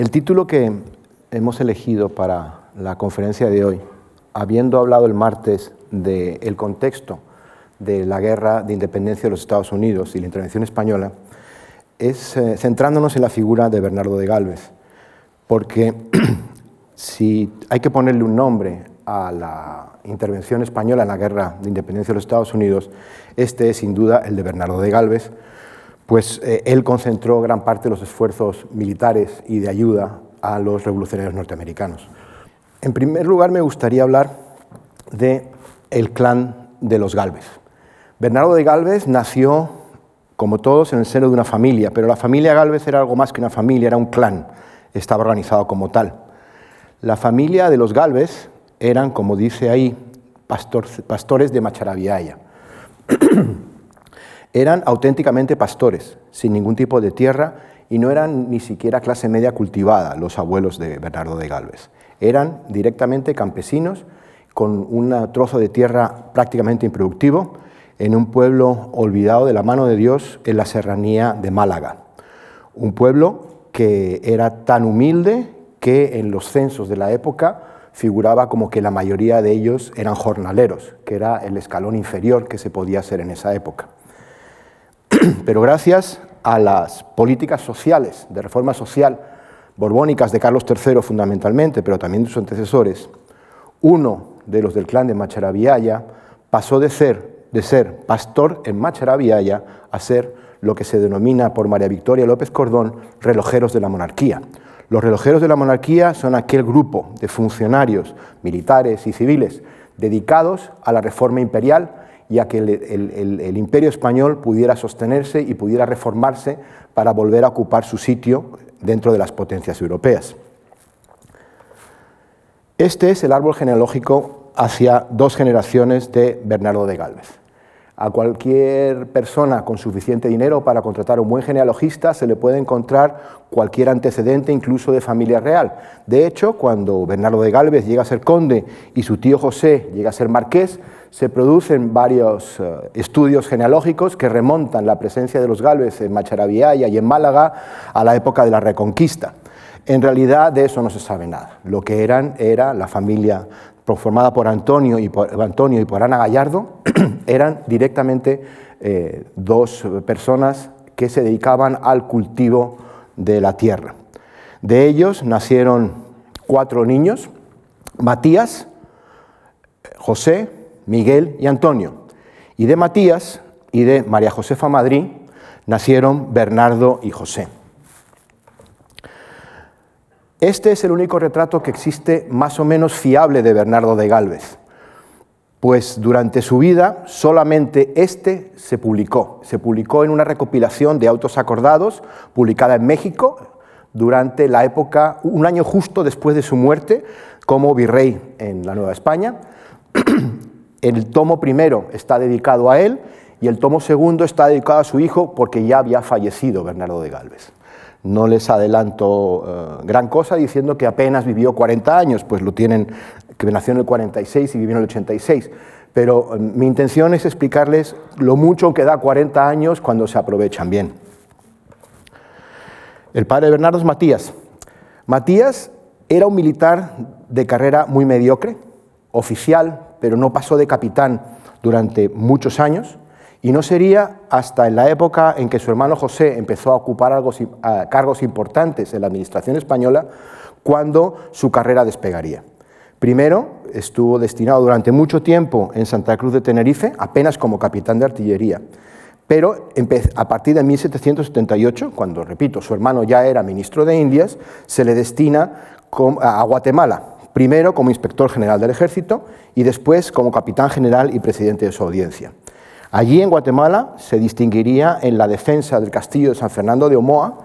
El título que hemos elegido para la conferencia de hoy, habiendo hablado el martes del contexto de la guerra de independencia de los Estados Unidos y la intervención española, es eh, centrándonos en la figura de Bernardo de Galvez, porque si hay que ponerle un nombre a la intervención española en la guerra de independencia de los Estados Unidos, este es sin duda el de Bernardo de Galvez, pues eh, él concentró gran parte de los esfuerzos militares y de ayuda a los revolucionarios norteamericanos. En primer lugar, me gustaría hablar de el clan de los Galvez. Bernardo de Galvez nació, como todos, en el seno de una familia, pero la familia Galvez era algo más que una familia, era un clan, estaba organizado como tal. La familia de los Galvez eran, como dice ahí, pastores de Macharabiaya. eran auténticamente pastores, sin ningún tipo de tierra, y no eran ni siquiera clase media cultivada los abuelos de Bernardo de Galvez. Eran directamente campesinos con un trozo de tierra prácticamente improductivo en un pueblo olvidado de la mano de Dios en la serranía de Málaga. Un pueblo que era tan humilde que en los censos de la época figuraba como que la mayoría de ellos eran jornaleros, que era el escalón inferior que se podía hacer en esa época. Pero gracias a las políticas sociales, de reforma social, borbónicas de Carlos III fundamentalmente, pero también de sus antecesores, uno de los del clan de Macharabiaya pasó de ser, de ser pastor en Macharabiaya a ser lo que se denomina por María Victoria López Cordón relojeros de la monarquía. Los relojeros de la monarquía son aquel grupo de funcionarios militares y civiles dedicados a la reforma imperial y que el, imperio español pudiera sostenerse y pudiera reformarse para volver a ocupar su sitio dentro de las potencias europeas. Este es el árbol genealógico hacia dos generaciones de Bernardo de Galvez. A cualquier persona con suficiente dinero para contratar a un buen genealogista se le puede encontrar cualquier antecedente, incluso de familia real. De hecho, cuando Bernardo de Galvez llega a ser conde y su tío José llega a ser marqués, se producen varios eh, estudios genealógicos que remontan la presencia de los Galvez en Macharabiaya y en Málaga a la época de la Reconquista. En realidad de eso no se sabe nada. Lo que eran era la familia formada por Antonio y por, Antonio y por Ana Gallardo, eran directamente eh, dos personas que se dedicaban al cultivo de la tierra. De ellos nacieron cuatro niños, Matías, José, Miguel y Antonio. Y de Matías y de María Josefa Madrid nacieron Bernardo y José. Este es el único retrato que existe más o menos fiable de Bernardo de Galvez, pues durante su vida solamente este se publicó. Se publicó en una recopilación de autos acordados publicada en México durante la época, un año justo después de su muerte como virrey en la Nueva España. El tomo primero está dedicado a él y el tomo segundo está dedicado a su hijo porque ya había fallecido Bernardo de Galvez. No les adelanto eh, gran cosa diciendo que apenas vivió 40 años, pues lo tienen, que nació en el 46 y vivió en el 86. Pero eh, mi intención es explicarles lo mucho que da 40 años cuando se aprovechan bien. El padre de Bernardo es Matías. Matías era un militar de carrera muy mediocre, oficial, pero no pasó de capitán durante muchos años. Y no sería hasta en la época en que su hermano José empezó a ocupar cargos importantes en la administración española cuando su carrera despegaría. Primero, estuvo destinado durante mucho tiempo en Santa Cruz de Tenerife, apenas como capitán de artillería. Pero a partir de 1778, cuando, repito, su hermano ya era ministro de Indias, se le destina a Guatemala, primero como inspector general del ejército y después como capitán general y presidente de su audiencia. Allí en Guatemala se distinguiría en la defensa del castillo de San Fernando de Omoa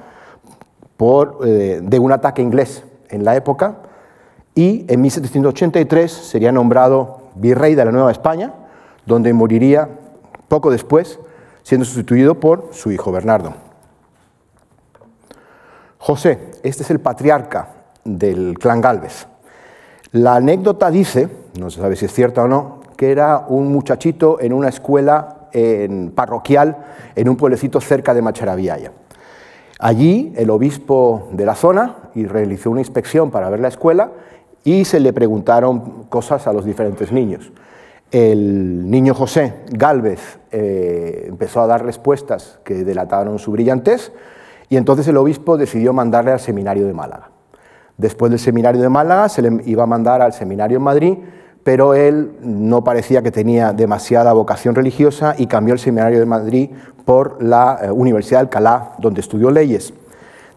por, eh, de un ataque inglés en la época y en 1783 sería nombrado virrey de la Nueva España, donde moriría poco después, siendo sustituido por su hijo Bernardo. José, este es el patriarca del clan Galvez. La anécdota dice, no se sabe si es cierta o no, que era un muchachito en una escuela parroquial en un pueblecito cerca de Macharabiaya. Allí el obispo de la zona realizó una inspección para ver la escuela y se le preguntaron cosas a los diferentes niños. El niño José Galvez eh, empezó a dar respuestas que delataron su brillantez y entonces el obispo decidió mandarle al seminario de Málaga. Después del seminario de Málaga se le iba a mandar al seminario en Madrid, pero él no parecía que tenía demasiada vocación religiosa y cambió el seminario de Madrid por la eh, Universidad de Alcalá, donde estudió leyes.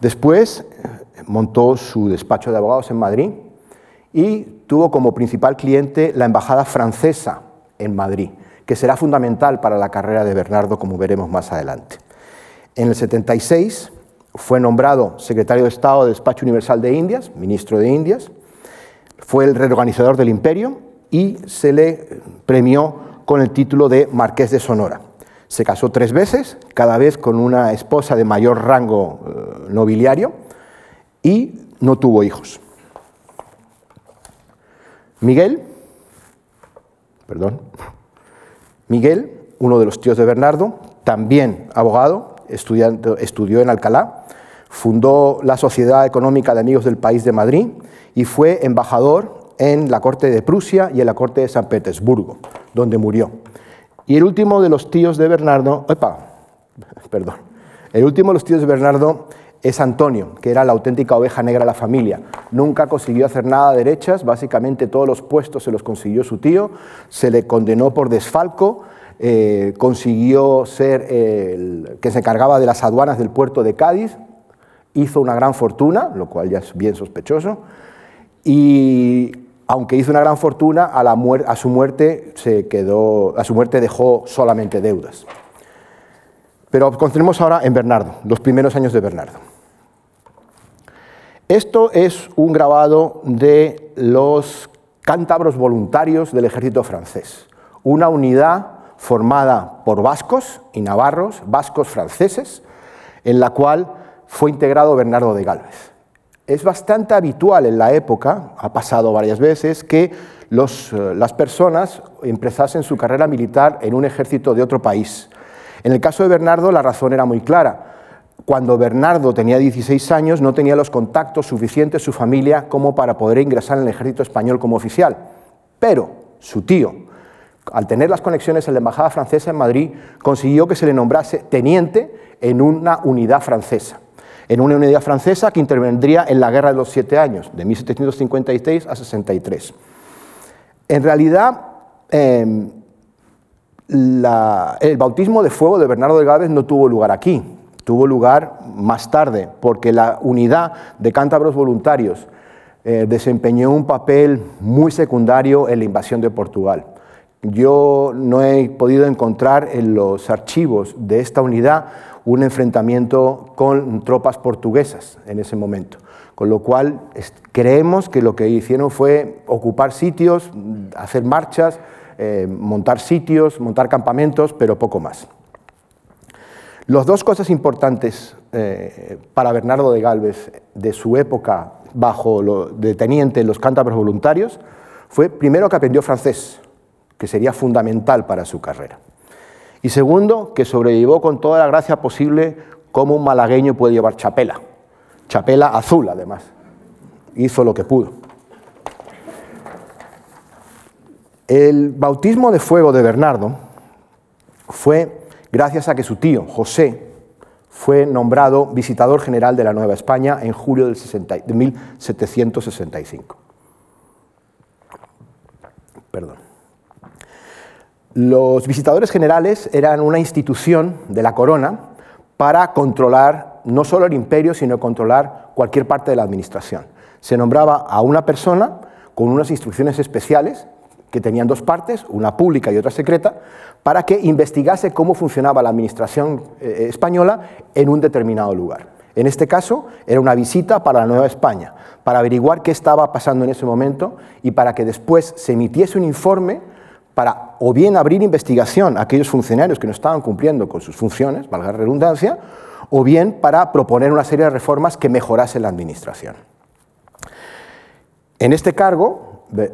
Después eh, montó su despacho de abogados en Madrid y tuvo como principal cliente la embajada francesa en Madrid, que será fundamental para la carrera de Bernardo, como veremos más adelante. En el 76 fue nombrado secretario de Estado del Despacho Universal de Indias, ministro de Indias, fue el reorganizador del imperio y se le premió con el título de Marqués de Sonora. Se casó tres veces, cada vez con una esposa de mayor rango eh, nobiliario y no tuvo hijos. Miguel, perdón, Miguel, uno de los tíos de Bernardo, también abogado, estudió en Alcalá, fundó la Sociedad Económica de Amigos del País de Madrid y fue embajador en la corte de Prusia y en la corte de San Petersburgo, donde murió. Y el último de los tíos de Bernardo, perdón, el último de los tíos de Bernardo es Antonio, que era la auténtica oveja negra de la familia. Nunca consiguió hacer nada de derechas, básicamente todos los puestos se los consiguió su tío, se le condenó por desfalco, eh, consiguió ser el que se encargaba de las aduanas del puerto de Cádiz, hizo una gran fortuna, lo cual ya es bien sospechoso, y aunque hizo una gran fortuna, a, la su muerte se quedó, a su muerte dejó solamente deudas. Pero concentremos ahora en Bernardo, los primeros años de Bernardo. Esto es un grabado de los cántabros voluntarios del ejército francés, una unidad formada por vascos y navarros, vascos franceses, en la cual fue integrado Bernardo de Galvez. Es bastante habitual en la época, ha pasado varias veces, que eh, las personas empezasen su carrera militar en un ejército de otro país. En el caso de Bernardo la razón era muy clara. Cuando Bernardo tenía 16 años no tenía los contactos suficientes su familia como para poder ingresar en el ejército español como oficial. Pero su tío, al tener las conexiones en la Embajada Francesa en Madrid, consiguió que se le nombrase teniente en una unidad francesa, en una unidad francesa que intervendría en la Guerra de los Siete Años, de 1756 a 63. En realidad, em, el bautismo de fuego de Bernardo de Gávez no tuvo lugar aquí, tuvo lugar más tarde, porque la unidad de cántabros voluntarios eh, desempeñó un papel muy secundario en la invasión de Portugal. Yo no he podido encontrar en los archivos de esta unidad un enfrentamiento con tropas portuguesas en ese momento, con lo cual creemos que lo que hicieron fue ocupar sitios, hacer marchas, eh, montar sitios, montar campamentos, pero poco más. Las dos cosas importantes eh, para Bernardo de Galvez de su época bajo de teniente en los cántabros voluntarios fue primero que aprendió francés, que sería fundamental para su carrera. Y segundo, que sobrevivió con toda la gracia posible como un malagueño puede llevar chapela. Chapela azul, además. Hizo lo que pudo. El bautismo de fuego de Bernardo fue gracias a que su tío, José, fue nombrado visitador general de la Nueva España en julio de 1765. Perdón. Los visitadores generales eran una institución de la corona para controlar no solo el imperio, sino controlar cualquier parte de la administración. Se nombraba a una persona con unas instrucciones especiales que tenían dos partes, una pública y otra secreta, para que investigase cómo funcionaba la administración eh, española en un determinado lugar. En este caso, era una visita para la Nueva España, para averiguar qué estaba pasando en ese momento y para que después se emitiese un informe para o bien abrir investigación a aquellos funcionarios que no estaban cumpliendo con sus funciones, valga la redundancia, o bien para proponer una serie de reformas que mejorasen la administración. En este cargo, eh,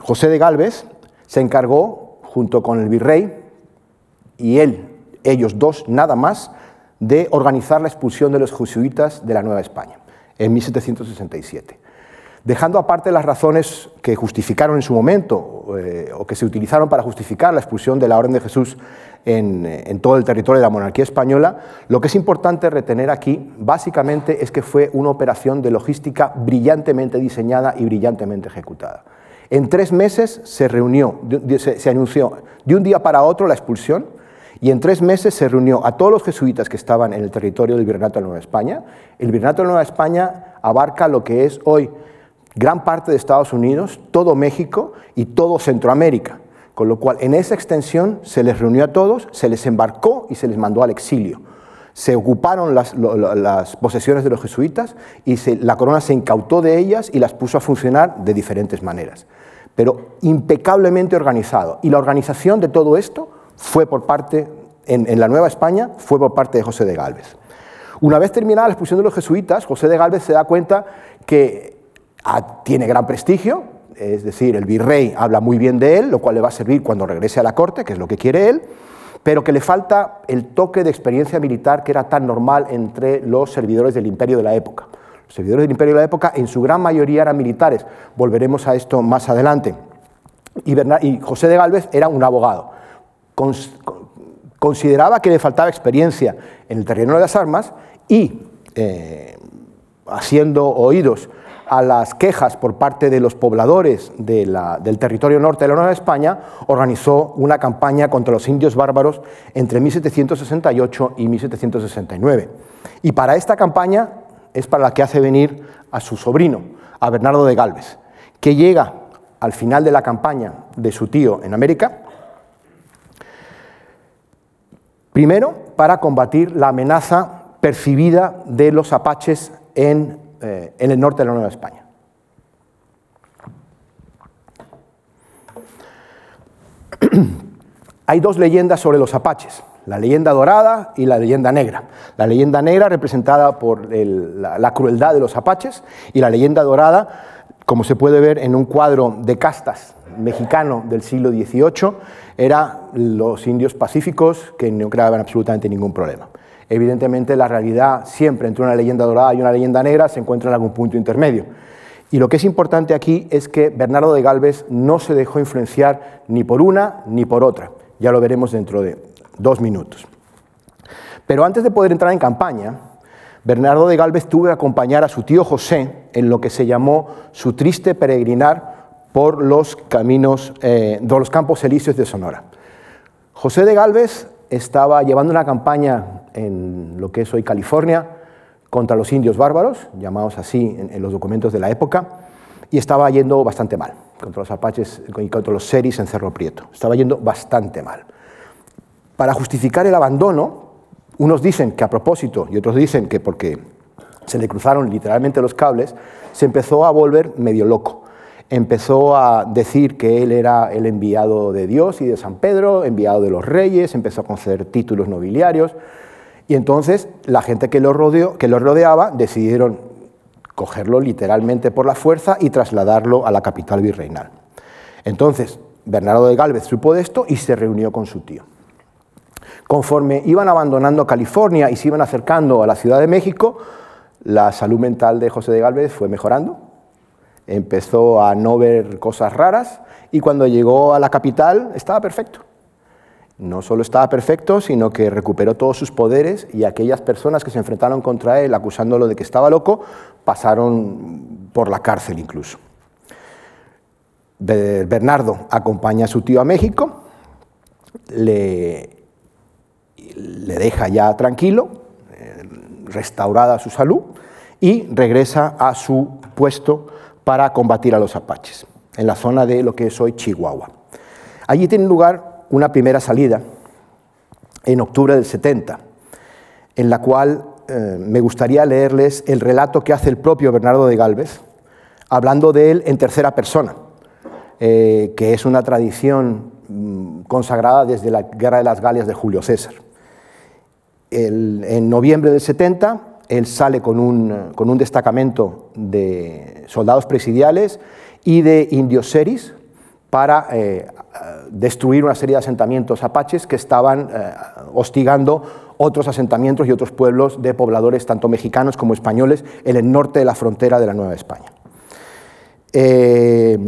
José de Galvez se encargó, junto con el virrey y él, ellos dos nada más, de organizar la expulsión de los jesuitas de la Nueva España en 1767 dejando aparte las razones que justificaron en su momento eh, o que se utilizaron para justificar la expulsión de la Orden de Jesús en, en, todo el territorio de la monarquía española, lo que es importante retener aquí básicamente es que fue una operación de logística brillantemente diseñada y brillantemente ejecutada. En tres meses se anunció de un día para otro la expulsión, y en tres meses se reunió a todos los jesuitas que estaban en el territorio del Virreinato de Nueva España. El Virreinato de Nueva España abarca lo que es hoy gran parte de Estados Unidos, todo México y todo Centroamérica. Con lo cual, en esa extensión se les reunió a todos, se les embarcó y se les mandó al exilio. Se ocuparon las, posesiones de los jesuitas y la corona se incautó de ellas y las puso a funcionar de diferentes maneras. Pero impecablemente organizado. Y la organización de todo esto fue por parte, en, en la Nueva España, fue por parte de José de Galvez. Una vez terminada la expulsión de los jesuitas, José de Galvez se da cuenta que tiene gran prestigio, es decir, el virrey habla muy bien de él, lo cual le va a servir cuando regrese a la corte, que es lo que quiere él, pero que le falta el toque de experiencia militar que era tan normal entre los servidores del imperio de la época. Los servidores del imperio de la época en su gran mayoría eran militares, volveremos a esto más adelante. Y, José de Galvez era un abogado. consideraba que le faltaba experiencia en el terreno de las armas y, eh, haciendo oídos a las quejas por parte de los pobladores del territorio norte de la Nueva España, organizó una campaña contra los indios bárbaros entre 1768 y 1769. Y para esta campaña es para la que hace venir a su sobrino, a Bernardo de Galvez, que llega al final de la campaña de su tío en América, primero para combatir la amenaza percibida de los apaches en eh, en el norte de la Nueva España. Hay dos leyendas sobre los apaches, la leyenda dorada y la leyenda negra. La leyenda negra representada por la, crueldad de los apaches y la leyenda dorada, como se puede ver en un cuadro de castas mexicano del siglo XVIII, era los indios pacíficos que no creaban absolutamente ningún problema. Evidentemente la realidad siempre entre una leyenda dorada y una leyenda negra se encuentra en algún punto intermedio. Y lo que es importante aquí es que Bernardo de Galvez no se dejó influenciar ni por una ni por otra. Ya lo veremos dentro de dos minutos. Pero antes de poder entrar en campaña, Bernardo de Galvez tuvo que acompañar a su tío José en lo que se llamó su triste peregrinar por los caminos, eh, de los campos elíseos de Sonora. José de Galvez estaba llevando una campaña en lo que es hoy California contra los indios bárbaros, llamados así en, los documentos de la época, y estaba yendo bastante mal contra los apaches y contra los seris en Cerro Prieto. Estaba yendo bastante mal. Para justificar el abandono, unos dicen que a propósito y otros dicen que porque se le cruzaron literalmente los cables, se empezó a volver medio loco empezó a decir que él era el enviado de Dios y de San Pedro, enviado de los reyes, empezó a conceder títulos nobiliarios. Y entonces la gente que lo, rodeó, que lo rodeaba decidieron cogerlo literalmente por la fuerza y trasladarlo a la capital virreinal. Entonces, Bernardo de Galvez supo de esto y se reunió con su tío. Conforme iban abandonando California y se iban acercando a la Ciudad de México, la salud mental de José de Galvez fue mejorando, empezó a no ver cosas raras y cuando llegó a la capital estaba perfecto. No solo estaba perfecto, sino que recuperó todos sus poderes y aquellas personas que se enfrentaron contra él acusándolo de que estaba loco pasaron por la cárcel incluso. Bernardo acompaña a su tío a México, le, le deja ya tranquilo, eh, restaurada su salud, y regresa a su puesto para combatir a los apaches, en la zona de lo que es hoy Chihuahua. Allí tiene lugar una primera salida en octubre del 70, en la cual eh, me gustaría leerles el relato que hace el propio Bernardo de Galvez, hablando de él en tercera persona, eh, que es una tradición mm, consagrada desde la Guerra de las Galias de Julio César. en noviembre del 70, él sale con un, con un destacamento de soldados presidiales y de indios seris para eh, destruir una serie de asentamientos apaches que estaban eh, hostigando otros asentamientos y otros pueblos de pobladores, tanto mexicanos como españoles, en el norte de la frontera de la Nueva España. Eh,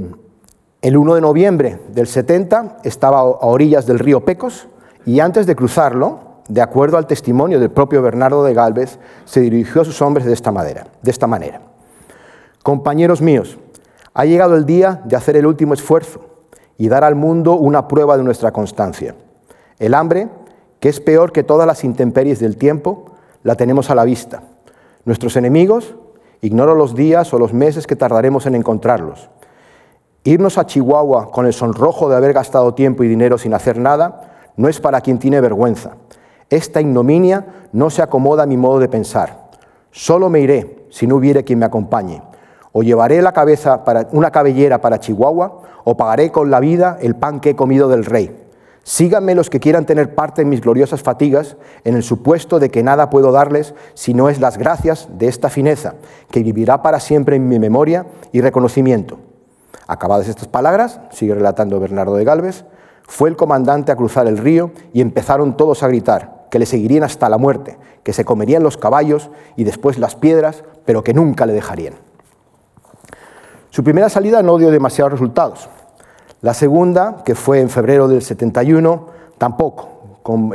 el 1 de noviembre del 70 estaba a orillas del río Pecos y antes de cruzarlo, de acuerdo al testimonio del propio Bernardo de Galvez, se dirigió a sus hombres de esta, de esta manera. Compañeros míos, ha llegado el día de hacer el último esfuerzo y dar al mundo una prueba de nuestra constancia. El hambre, que es peor que todas las intemperies del tiempo, la tenemos a la vista. Nuestros enemigos, ignoro los días o los meses que tardaremos en encontrarlos. Irnos a Chihuahua con el sonrojo de haber gastado tiempo y dinero sin hacer nada no es para quien tiene vergüenza. Esta ignominia no se acomoda a mi modo de pensar. Solo me iré si no hubiere quien me acompañe. O llevaré la cabeza para, una cabellera para Chihuahua, o pagaré con la vida el pan que he comido del rey. Síganme los que quieran tener parte en mis gloriosas fatigas, en el supuesto de que nada puedo darles si no es las gracias de esta fineza, que vivirá para siempre en mi memoria y reconocimiento. Acabadas estas palabras, sigue relatando Bernardo de Galvez, fue el comandante a cruzar el río y empezaron todos a gritar que le seguirían hasta la muerte, que se comerían los caballos y después las piedras, pero que nunca le dejarían. Su primera salida no dio demasiados resultados. La segunda, que fue en febrero del 71, tampoco.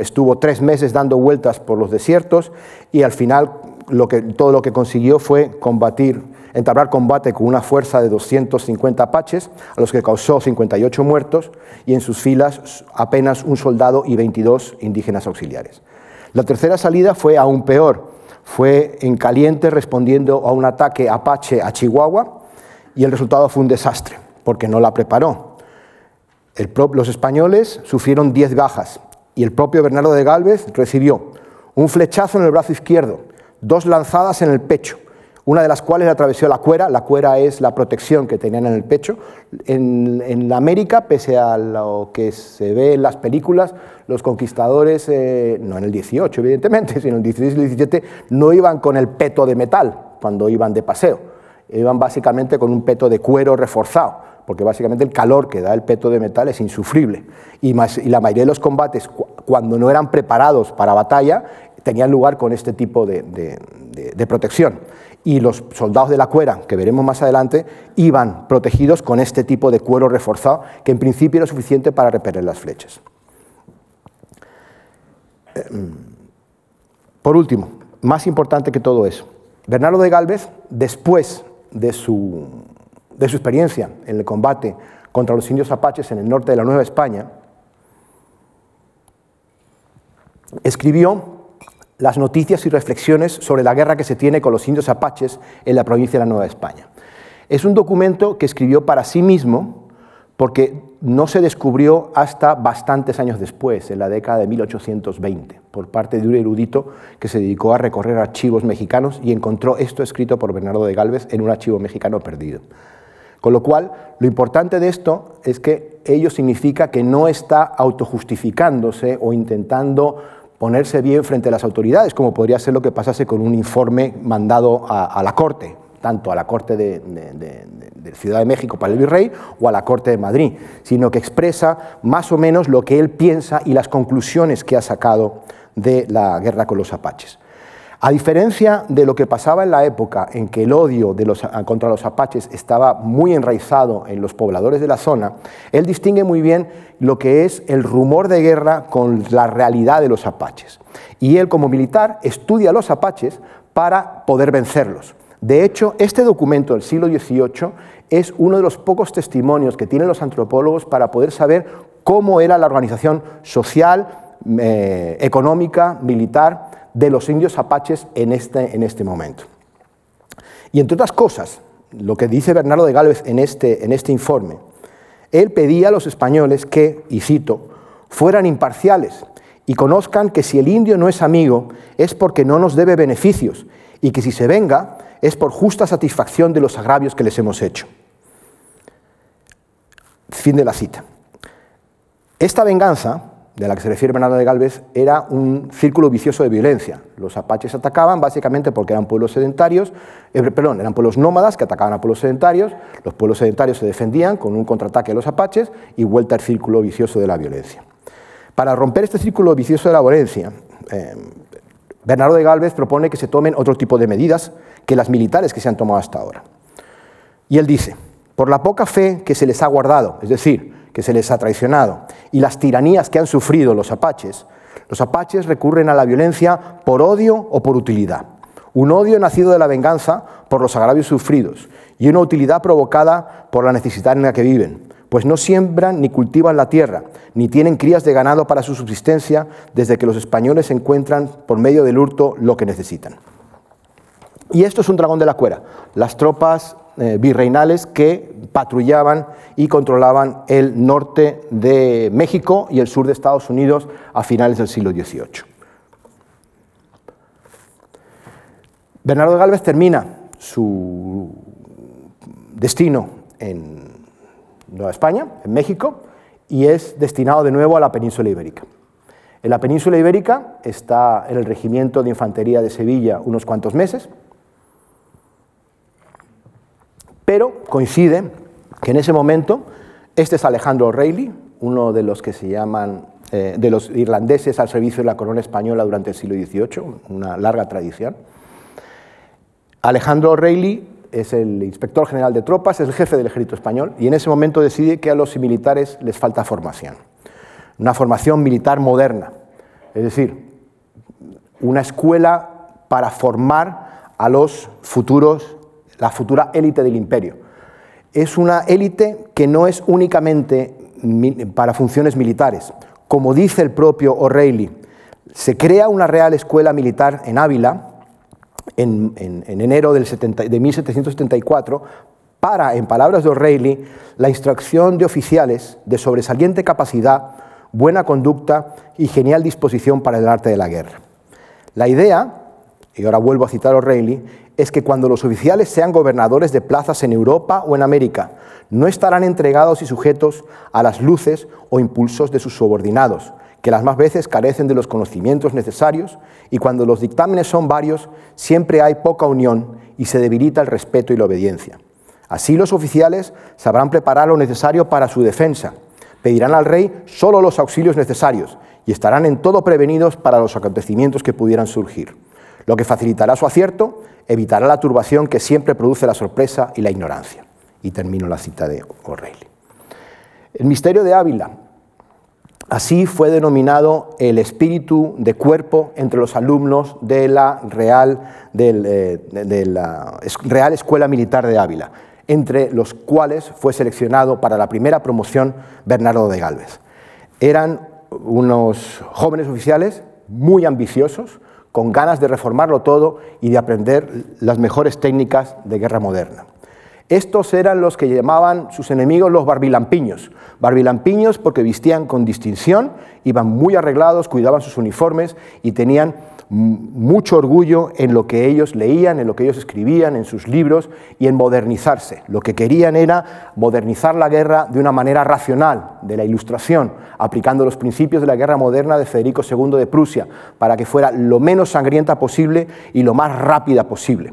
Estuvo tres meses dando vueltas por los desiertos y al final todo lo que consiguió fue combatir, entablar combate con una fuerza de 250 apaches, a los que causó 58 muertos y en sus filas apenas un soldado y 22 indígenas auxiliares. La tercera salida fue aún peor. Fue en caliente respondiendo a un ataque apache a Chihuahua y el resultado fue un desastre, porque no la preparó los españoles sufrieron 10 bajas y el propio Bernardo de Galvez recibió un flechazo en el brazo izquierdo, dos lanzadas en el pecho, una de las cuales le atravesó la cuera. La cuera es la protección que tenían en el pecho. En, América, pese a lo que se ve en las películas, los conquistadores, eh, no en el 18 evidentemente, sino en el 16 y el 17, no iban con el peto de metal cuando iban de paseo, iban básicamente con un peto de cuero reforzado porque básicamente el calor que da el peto de metal es insufrible. Y, la mayoría de los combates, cuando no eran preparados para batalla, tenían lugar con este tipo de, protección. Y los soldados de la cuera, que veremos más adelante, iban protegidos con este tipo de cuero reforzado, que en principio era suficiente para repeler las flechas. Em, por último, más importante que todo eso, Bernardo de Galvez, después de su de su experiencia en el combate contra los indios apaches en el norte de la Nueva España, escribió las noticias y reflexiones sobre la guerra que se tiene con los indios apaches en la provincia de la Nueva España. Es un documento que escribió para sí mismo porque no se descubrió hasta bastantes años después, en la década de 1820, por parte de un erudito que se dedicó a recorrer archivos mexicanos y encontró esto escrito por Bernardo de Galvez en un archivo mexicano perdido. Con lo cual, lo importante de esto es que ello significa que no está autojustificándose o intentando ponerse bien frente a las autoridades, como podría ser lo que pasase con un informe mandado a, la Corte, tanto a la Corte de, Ciudad de México para el Virrey o a la Corte de Madrid, sino que expresa más o menos lo que él piensa y las conclusiones que ha sacado de la guerra con los apaches. A diferencia de lo que pasaba en la época en que el odio contra los apaches estaba muy enraizado en los pobladores de la zona, él distingue muy bien lo que es el rumor de guerra con la realidad de los apaches. Y él como militar estudia a los apaches para poder vencerlos. De hecho, este documento del siglo XVIII es uno de los pocos testimonios que tienen los antropólogos para poder saber cómo era la organización social, eh, económica, militar de los indios apaches en este, en este momento. Y entre otras cosas, lo que dice Bernardo de Gálvez en este, en este informe, él pedía a los españoles que, y cito, fueran imparciales y conozcan que si el indio no es amigo es porque no nos debe beneficios y que si se venga es por justa satisfacción de los agravios que les hemos hecho. Fin de la cita. Esta venganza de la que se refiere Bernardo de Galvez era un círculo vicioso de violencia. Los apaches atacaban básicamente porque eran pueblos sedentarios, eh, perdón, eran pueblos nómadas que atacaban a pueblos sedentarios, los pueblos sedentarios se defendían con un contraataque de los apaches y vuelta al círculo vicioso de la violencia. Para romper este círculo vicioso de la violencia, eh, Bernardo de Galvez propone que se tomen otro tipo de medidas que las militares que se han tomado hasta ahora. Y él dice, por la poca fe que se les ha guardado, es decir, que se les ha traicionado, y las tiranías que han sufrido los apaches, los apaches recurren a la violencia por odio o por utilidad. Un odio nacido de la venganza por los agravios sufridos y una utilidad provocada por la necesidad en la que viven, pues no siembran ni cultivan la tierra, ni tienen crías de ganado para su subsistencia desde que los españoles encuentran por medio del hurto lo que necesitan. Y esto es un dragón de la cuera, las tropas eh, virreinales que patrullaban y controlaban el norte de México y el sur de Estados Unidos a finales del siglo XVIII. Bernardo de Galvez termina su destino en Nueva España, en México, y es destinado de nuevo a la península ibérica. En la península ibérica está en el Regimiento de Infantería de Sevilla unos cuantos meses, pero coincide que en ese momento este es Alejandro O'Reilly, uno de los que se llaman eh, de los irlandeses al servicio de la corona española durante el siglo XVIII, una larga tradición. Alejandro O'Reilly es el inspector general de tropas, es el jefe del ejército español y en ese momento decide que a los militares les falta formación, una formación militar moderna, es decir, una escuela para formar a los futuros la futura élite del imperio. Es una élite que no es únicamente para funciones militares. Como dice el propio O'Reilly, se crea una real escuela militar en Ávila en, enero del de 1774 para, en palabras de O'Reilly, la instrucción de oficiales de sobresaliente capacidad, buena conducta y genial disposición para el arte de la guerra. La idea, y ahora vuelvo a citar O'Reilly, es que cuando los oficiales sean gobernadores de plazas en Europa o en América, no estarán entregados y sujetos a las luces o impulsos de sus subordinados, que las más veces carecen de los conocimientos necesarios y cuando los dictámenes son varios, siempre hay poca unión y se debilita el respeto y la obediencia. Así los oficiales sabrán preparar lo necesario para su defensa, pedirán al rey solo los auxilios necesarios y estarán en todo prevenidos para los acontecimientos que pudieran surgir lo que facilitará su acierto, evitará la turbación que siempre produce la sorpresa y la ignorancia. Y termino la cita de O'Reilly. El misterio de Ávila. Así fue denominado el espíritu de cuerpo entre los alumnos de la Real, eh, de la Real Escuela Militar de Ávila, entre los cuales fue seleccionado para la primera promoción Bernardo de Galvez. Eran unos jóvenes oficiales muy ambiciosos, con ganas de reformarlo todo y de aprender las mejores técnicas de guerra moderna. Estos eran los que llamaban sus enemigos los barbilampiños. Barbilampiños porque vistían con distinción, iban muy arreglados, cuidaban sus uniformes y tenían mucho orgullo en lo que ellos leían, en lo que ellos escribían, en sus libros y en modernizarse. Lo que querían era modernizar la guerra de una manera racional, de la ilustración, aplicando los principios de la guerra moderna de Federico II de Prusia, para que fuera lo menos sangrienta posible y lo más rápida posible.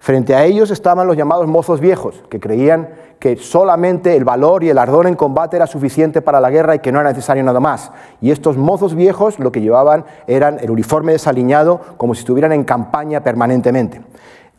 Frente a ellos estaban los llamados mozos viejos, que creían que solamente el valor y el ardor en combate era suficiente para la guerra y que no era necesario nada más. Y estos mozos viejos lo que llevaban eran el uniforme desaliñado como si estuvieran en campaña permanentemente.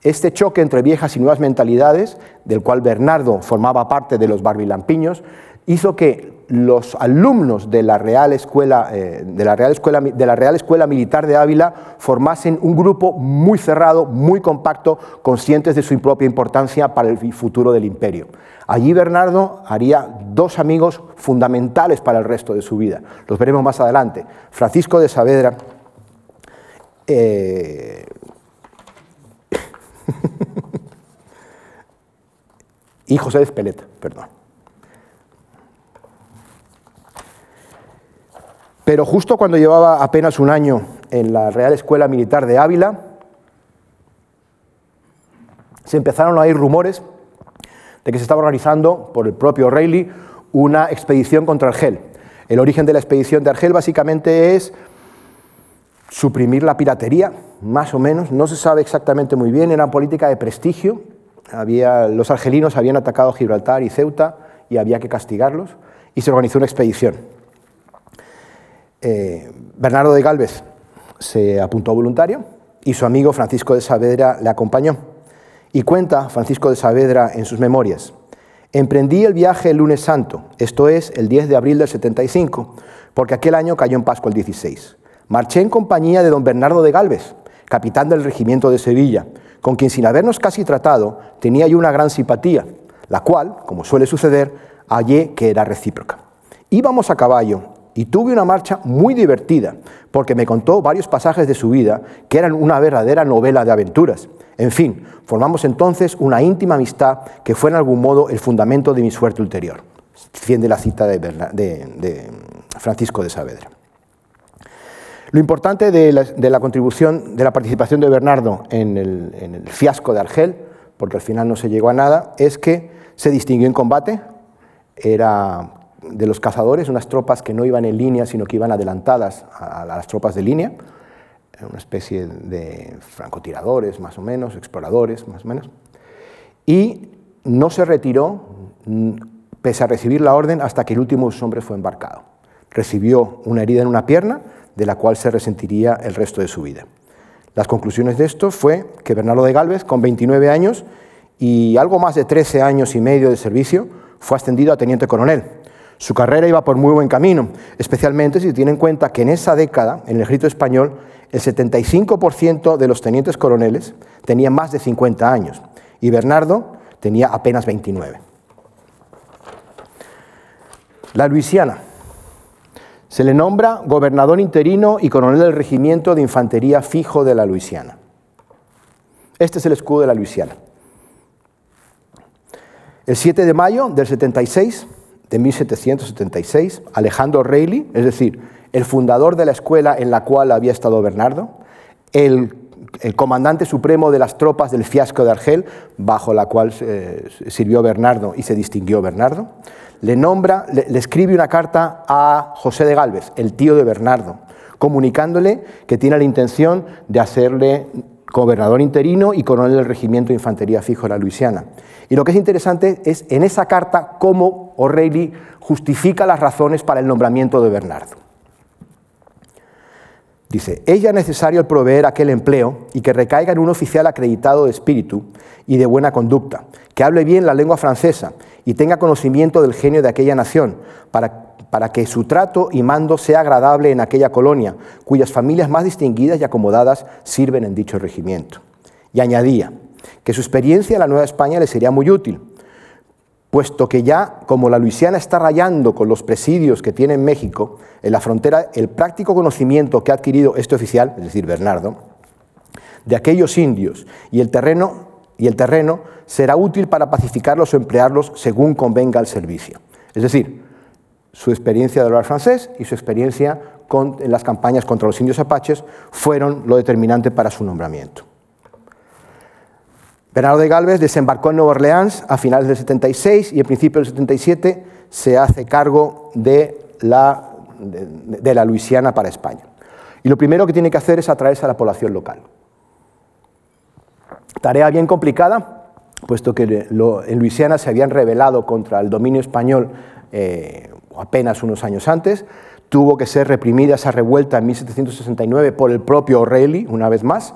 Este choque entre viejas y nuevas mentalidades, del cual Bernardo formaba parte de los barbilampiños, hizo que los alumnos de la Real Escuela, eh, de, la Real Escuela, de la Real Escuela Militar de Ávila formasen un grupo muy cerrado, muy compacto, conscientes de su propia importancia para el futuro del imperio. Allí Bernardo haría dos amigos fundamentales para el resto de su vida. Los veremos más adelante. Francisco de Saavedra eh, y José de Espeleta, perdón. Pero justo cuando llevaba apenas un año en la Real Escuela Militar de Ávila, se empezaron a oír rumores de que se estaba organizando por el propio Reilly una expedición contra Argel. El origen de la expedición de Argel básicamente es suprimir la piratería, más o menos, no se sabe exactamente muy bien, era política de prestigio, los argelinos habían atacado Gibraltar y Ceuta y había que castigarlos, y se organizó una expedición. Eh, Bernardo de Galvez se apuntó voluntario y su amigo Francisco de Saavedra le acompañó. Y cuenta Francisco de Saavedra en sus memorias, emprendí el viaje el lunes santo, esto es, el 10 de abril del 75, porque aquel año cayó en Pascua el 16. Marché en compañía de don Bernardo de Galvez, capitán del regimiento de Sevilla, con quien sin habernos casi tratado tenía yo una gran simpatía, la cual, como suele suceder, hallé que era recíproca. Íbamos a caballo y tuve una marcha muy divertida, porque me contó varios pasajes de su vida que eran una verdadera novela de aventuras. En fin, formamos entonces una íntima amistad que fue en algún modo el fundamento de mi suerte ulterior. Defiende la cita de, Francisco de Saavedra. Lo importante de la, contribución, de la participación de Bernardo en el fiasco de Argel, porque al final no se llegó a nada, es que se distinguió en combate, era de los cazadores, unas tropas que no iban en línea, sino que iban adelantadas a, las tropas de línea, una especie de francotiradores más o menos, exploradores más o menos, y no se retiró mm, pese a recibir la orden hasta que el último de sus hombres fue embarcado. Recibió una herida en una pierna, de la cual se resentiría el resto de su vida. Las conclusiones de esto fue que Bernardo de Galvez, con 29 años y algo más de 13 años y medio de servicio, fue ascendido a teniente coronel su carrera iba por muy buen camino, especialmente si tiene en cuenta que en esa década, en el ejército español, el 75% de los tenientes coroneles tenían más de 50 años y Bernardo tenía apenas 29. La Luisiana. Se le nombra gobernador interino y coronel del regimiento de infantería fijo de la Luisiana. Este es el escudo de la Luisiana. El 7 de mayo del 76, de 1776, Alejandro Reilly, es decir, el fundador de la escuela en la cual había estado Bernardo, el, comandante supremo de las tropas del fiasco de Argel, bajo la cual eh, sirvió Bernardo y se distinguió Bernardo, le nombra, le, escribe una carta a José de Galvez, el tío de Bernardo, comunicándole que tiene la intención de hacerle gobernador interino y coronel del regimiento de infantería fijo de la Luisiana. Y lo que es interesante es en esa carta cómo O'Reilly justifica las razones para el nombramiento de Bernardo. Dice, ella es necesario proveer aquel empleo y que recaiga en un oficial acreditado de espíritu y de buena conducta, que hable bien la lengua francesa y tenga conocimiento del genio de aquella nación, para, para que su trato y mando sea agradable en aquella colonia, cuyas familias más distinguidas y acomodadas sirven en dicho regimiento. Y añadía, que su experiencia en la Nueva España le sería muy útil, puesto que ya como la Luisiana está rayando con los presidios que tiene en México, en la frontera, el práctico conocimiento que ha adquirido este oficial, es decir, Bernardo, de aquellos indios y el terreno, y el terreno será útil para pacificarlos o emplearlos según convenga el servicio. Es decir, su experiencia de hablar francés y su experiencia en las campañas contra los indios apaches fueron lo determinante para su nombramiento. Bernardo de Galvez desembarcó en Nueva Orleans a finales del 76 y en principio del 77 se hace cargo de la, de, la Luisiana para España. Y lo primero que tiene que hacer es atraerse a la población local. Tarea bien complicada, puesto que en Luisiana se habían rebelado contra el dominio español eh, apenas unos años antes. Tuvo que ser reprimida esa revuelta en 1769 por el propio O'Reilly, una vez más,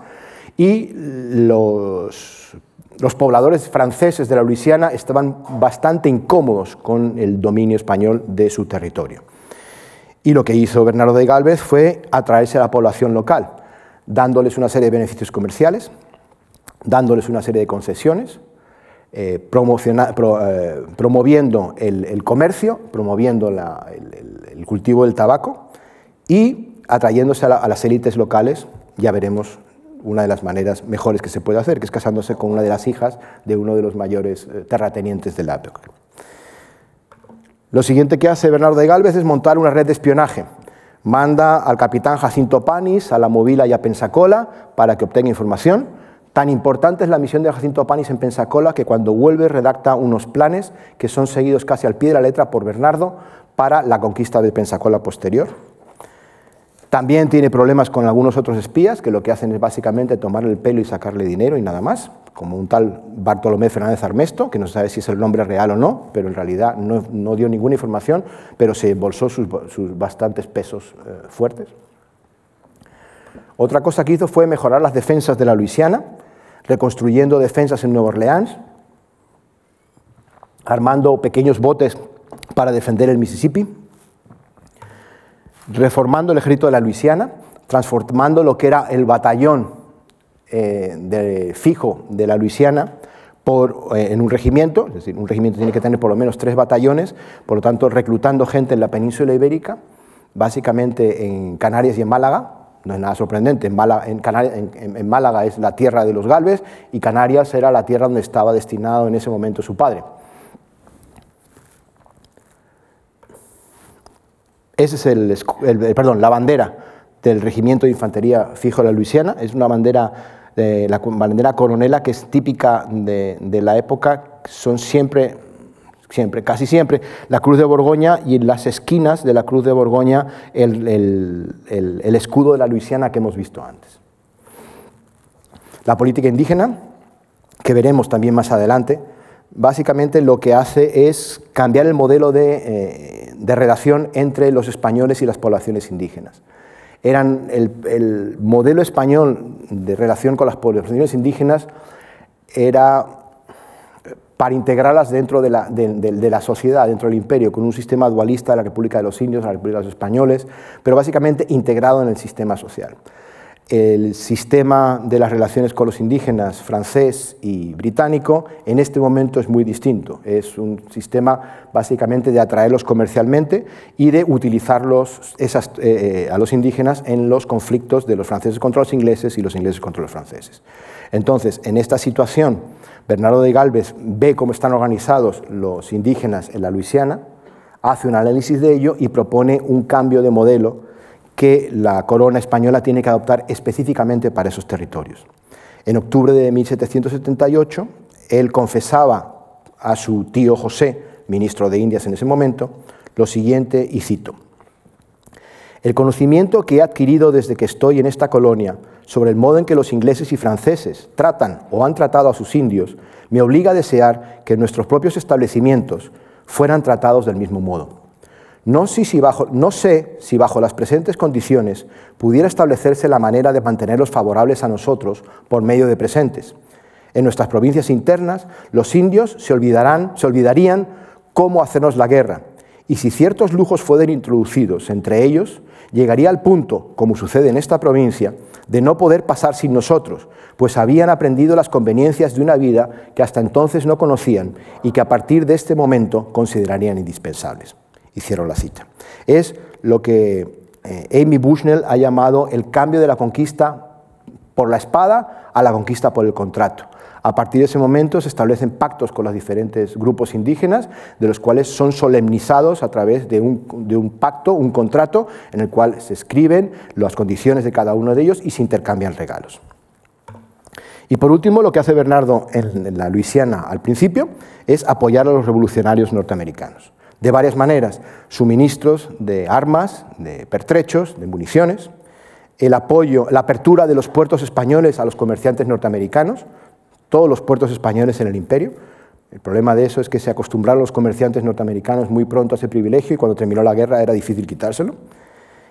y los, los pobladores franceses de la Luisiana estaban bastante incómodos con el dominio español de su territorio. Y lo que hizo Bernardo de Galvez fue atraerse a la población local, dándoles una serie de beneficios comerciales, dándoles una serie de concesiones, eh, eh, promoviendo el, comercio, promoviendo el, cultivo del tabaco y atrayéndose a las élites locales, ya veremos una de las maneras mejores que se puede hacer, que es casándose con una de las hijas de uno de los mayores eh, terratenientes de la época. Lo siguiente que hace Bernardo de Galvez es montar una red de espionaje. Manda al capitán Jacinto Panis, a la Movila y a Pensacola para que obtenga información. Tan importante es la misión de Jacinto Panis en Pensacola que cuando vuelve redacta unos planes que son seguidos casi al pie de la letra por Bernardo para la conquista de Pensacola posterior. También tiene problemas con algunos otros espías que lo que hacen es básicamente tomarle el pelo y sacarle dinero y nada más, como un tal Bartolomé Fernández Armesto, que no sabe si es el nombre real o no, pero en realidad no, dio ninguna información, pero se embolsó sus, bastantes pesos eh, fuertes. Otra cosa que hizo fue mejorar las defensas de la Luisiana, reconstruyendo defensas en Nueva Orleans, armando pequeños botes para defender el Mississippi, reformando el ejército de la Luisiana, transformando lo que era el batallón eh, de, fijo de la Luisiana eh, en un regimiento, es decir, un regimiento tiene que tener por lo menos tres batallones, por lo tanto reclutando gente en la península ibérica, básicamente en Canarias y en Málaga, no es nada sorprendente, en Málaga, es la tierra de los Galves y Canarias era la tierra donde estaba destinado en ese momento su padre. Ese es el, perdón, la bandera del Regimiento de Infantería Fijo de la Luisiana, es una bandera, la bandera coronela que es típica de, de la época, son siempre siempre, casi siempre, la cruz de Borgoña y en las esquinas de la cruz de Borgoña el, escudo de la Luisiana que hemos visto antes. La política indígena, que veremos también más adelante, básicamente lo que hace es cambiar el modelo de, eh, de relación entre los españoles y las poblaciones indígenas. Eran el, el modelo español de relación con las poblaciones indígenas era para integrarlas dentro de la, sociedad, dentro del imperio, con un sistema dualista de la República de los Indios, la República de los Españoles, pero básicamente integrado en el sistema social. El sistema de las relaciones con los indígenas francés y británico en este momento es muy distinto. Es un sistema básicamente de atraerlos comercialmente y de utilizarlos eh, eh, a los indígenas en los conflictos de los franceses contra los ingleses y los ingleses contra los franceses. Entonces, en esta situación, Bernardo de Galvez ve cómo están organizados los indígenas en la Luisiana, hace un análisis de ello y propone un cambio de modelo que la corona española tiene que adoptar específicamente para esos territorios. En octubre de 1778, él confesaba a su tío José, ministro de Indias en ese momento, lo siguiente, y cito, El conocimiento que he adquirido desde que estoy en esta colonia sobre el modo en que los ingleses y franceses tratan o han tratado a sus indios, me obliga a desear que nuestros propios establecimientos fueran tratados del mismo modo. No, sé si bajo, las presentes condiciones pudiera establecerse la manera de mantenerlos favorables a nosotros por medio de presentes. En nuestras provincias internas, los indios se, olvidarán, se olvidarían cómo hacernos la guerra, y si ciertos lujos fueran introducidos entre ellos, llegaría al punto, como sucede en esta provincia, de no poder pasar sin nosotros, pues habían aprendido las conveniencias de una vida que hasta entonces no conocían y que a partir de este momento considerarían indispensables. Hicieron la cita. Es lo que eh, Amy Bushnell ha llamado el cambio de la conquista por la espada a la conquista por el contrato. A partir de ese momento se establecen pactos con los diferentes grupos indígenas, de los cuales son solemnizados a través de un, pacto, un contrato, en el cual se escriben las condiciones de cada uno de ellos y se intercambian regalos. Y por último, lo que hace Bernardo en, la Luisiana al principio es apoyar a los revolucionarios norteamericanos. De varias maneras, suministros de armas, de pertrechos, de municiones, el apoyo, la apertura de los puertos españoles a los comerciantes norteamericanos, todos los puertos españoles en el imperio. El problema de eso es que se acostumbraron los comerciantes norteamericanos muy pronto a ese privilegio y cuando terminó la guerra era difícil quitárselo.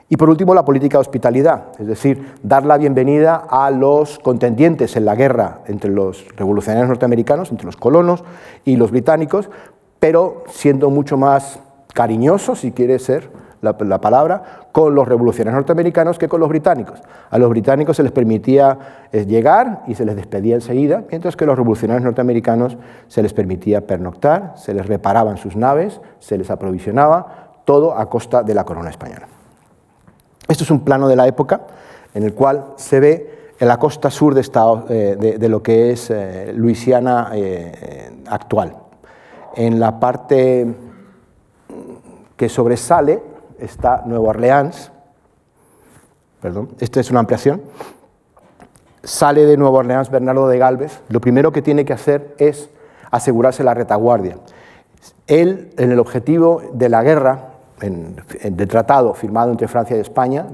Y por último, la política de hospitalidad, es decir, dar la bienvenida a los contendientes en la guerra entre los revolucionarios norteamericanos, entre los colonos y los británicos, pero siendo mucho más cariñosos, si quiere ser, la, palabra, con los revolucionarios norteamericanos que con los británicos. A los británicos se les permitía eh, llegar y se les despedía enseguida, mientras que a los revolucionarios norteamericanos se les permitía pernoctar, se les reparaban sus naves, se les aprovisionaba, todo a costa de la corona española. Esto es un plano de la época en el cual se ve en la costa sur de, eh, lo que es eh, Luisiana actual. En la parte que sobresale está Nueva Orleans, perdón, esta es una ampliación, sale de Nueva Orleans Bernardo de Galvez, lo primero que tiene que hacer es asegurarse la retaguardia. Él, en el objetivo de la guerra, en, tratado firmado entre Francia y España,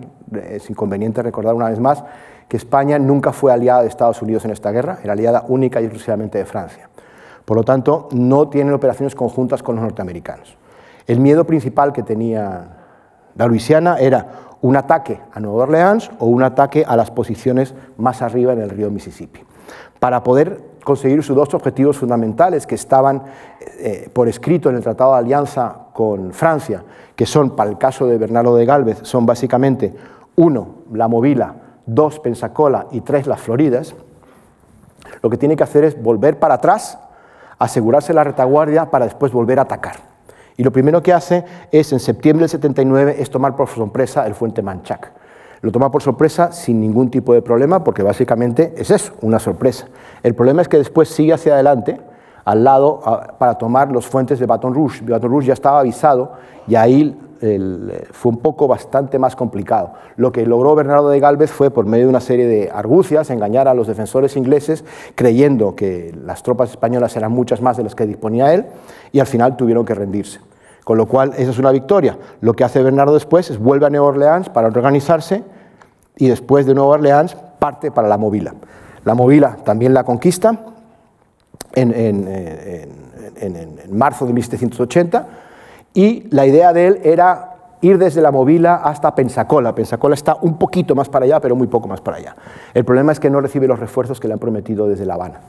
es inconveniente recordar una vez más que España nunca fue aliada de Estados Unidos en esta guerra, era aliada única y exclusivamente de Francia. Por lo tanto, no tienen operaciones conjuntas con los norteamericanos. El miedo principal que tenía la Luisiana era un ataque a Nueva Orleans o un ataque a las posiciones más arriba en el río Mississippi. Para poder conseguir sus dos objetivos fundamentales que estaban eh, por escrito en el Tratado de Alianza con Francia, que son, para el caso de Bernardo de Galvez, son básicamente uno, la Movila, dos, Pensacola y tres, las Floridas, lo que tiene que hacer es volver para atrás, asegurarse la retaguardia para después volver a atacar. Y lo primero que hace es, en septiembre del 79, es tomar por sorpresa el fuente Manchac. Lo toma por sorpresa sin ningún tipo de problema, porque básicamente es eso, una sorpresa. El problema es que después sigue hacia adelante, al lado, para tomar los fuentes de Baton Rouge. Baton Rouge ya estaba avisado y ahí fue un poco bastante más complicado. Lo que logró Bernardo de Galvez fue, por medio de una serie de argucias, engañar a los defensores ingleses, creyendo que las tropas españolas eran muchas más de las que disponía él, y al final tuvieron que rendirse. Con lo cual, esa es una victoria. Lo que hace Bernardo después es vuelve a Nueva Orleans para organizarse y después de Nueva Orleans parte para la Movila. La Movila también la conquista en, marzo de 1780 y la idea de él era ir desde la Movila hasta Pensacola. Pensacola está un poquito más para allá, pero muy poco más para allá. El problema es que no recibe los refuerzos que le han prometido desde La Habana.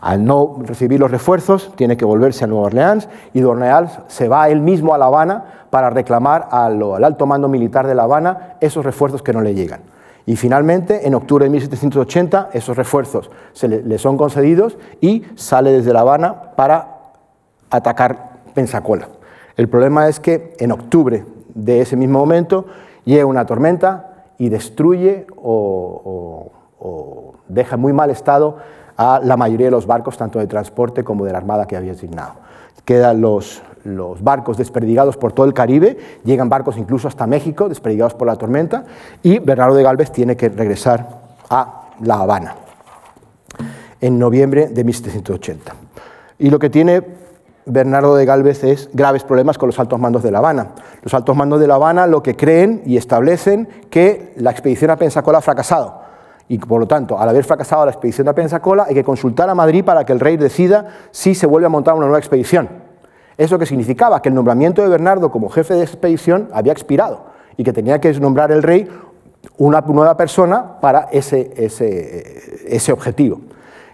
Al no recibir los refuerzos, tiene que volverse a Nueva Orleans y de Orleans se va él mismo a La Habana para reclamar al, alto mando militar de La Habana esos refuerzos que no le llegan. Y finalmente, en octubre de 1780, esos refuerzos se le, son concedidos y sale desde La Habana para atacar Pensacola. El problema es que en octubre de ese mismo momento llega una tormenta y destruye o, o deja en muy mal estado a la mayoría de los barcos, tanto de transporte como de la armada que había asignado. Quedan los, los barcos desperdigados por todo el Caribe, llegan barcos incluso hasta México, desperdigados por la tormenta, y Bernardo de Galvez tiene que regresar a La Habana en noviembre de 1780. Y lo que tiene Bernardo de Galvez es graves problemas con los altos mandos de La Habana. Los altos mandos de La Habana lo que creen y establecen que la expedición a Pensacola ha fracasado y por lo tanto, al haber fracasado la expedición de Pensacola, hay que consultar a Madrid para que el rey decida si se vuelve a montar una nueva expedición. Eso que significaba que el nombramiento de Bernardo como jefe de expedición había expirado y que tenía que nombrar el rey una nueva persona para ese, ese, objetivo.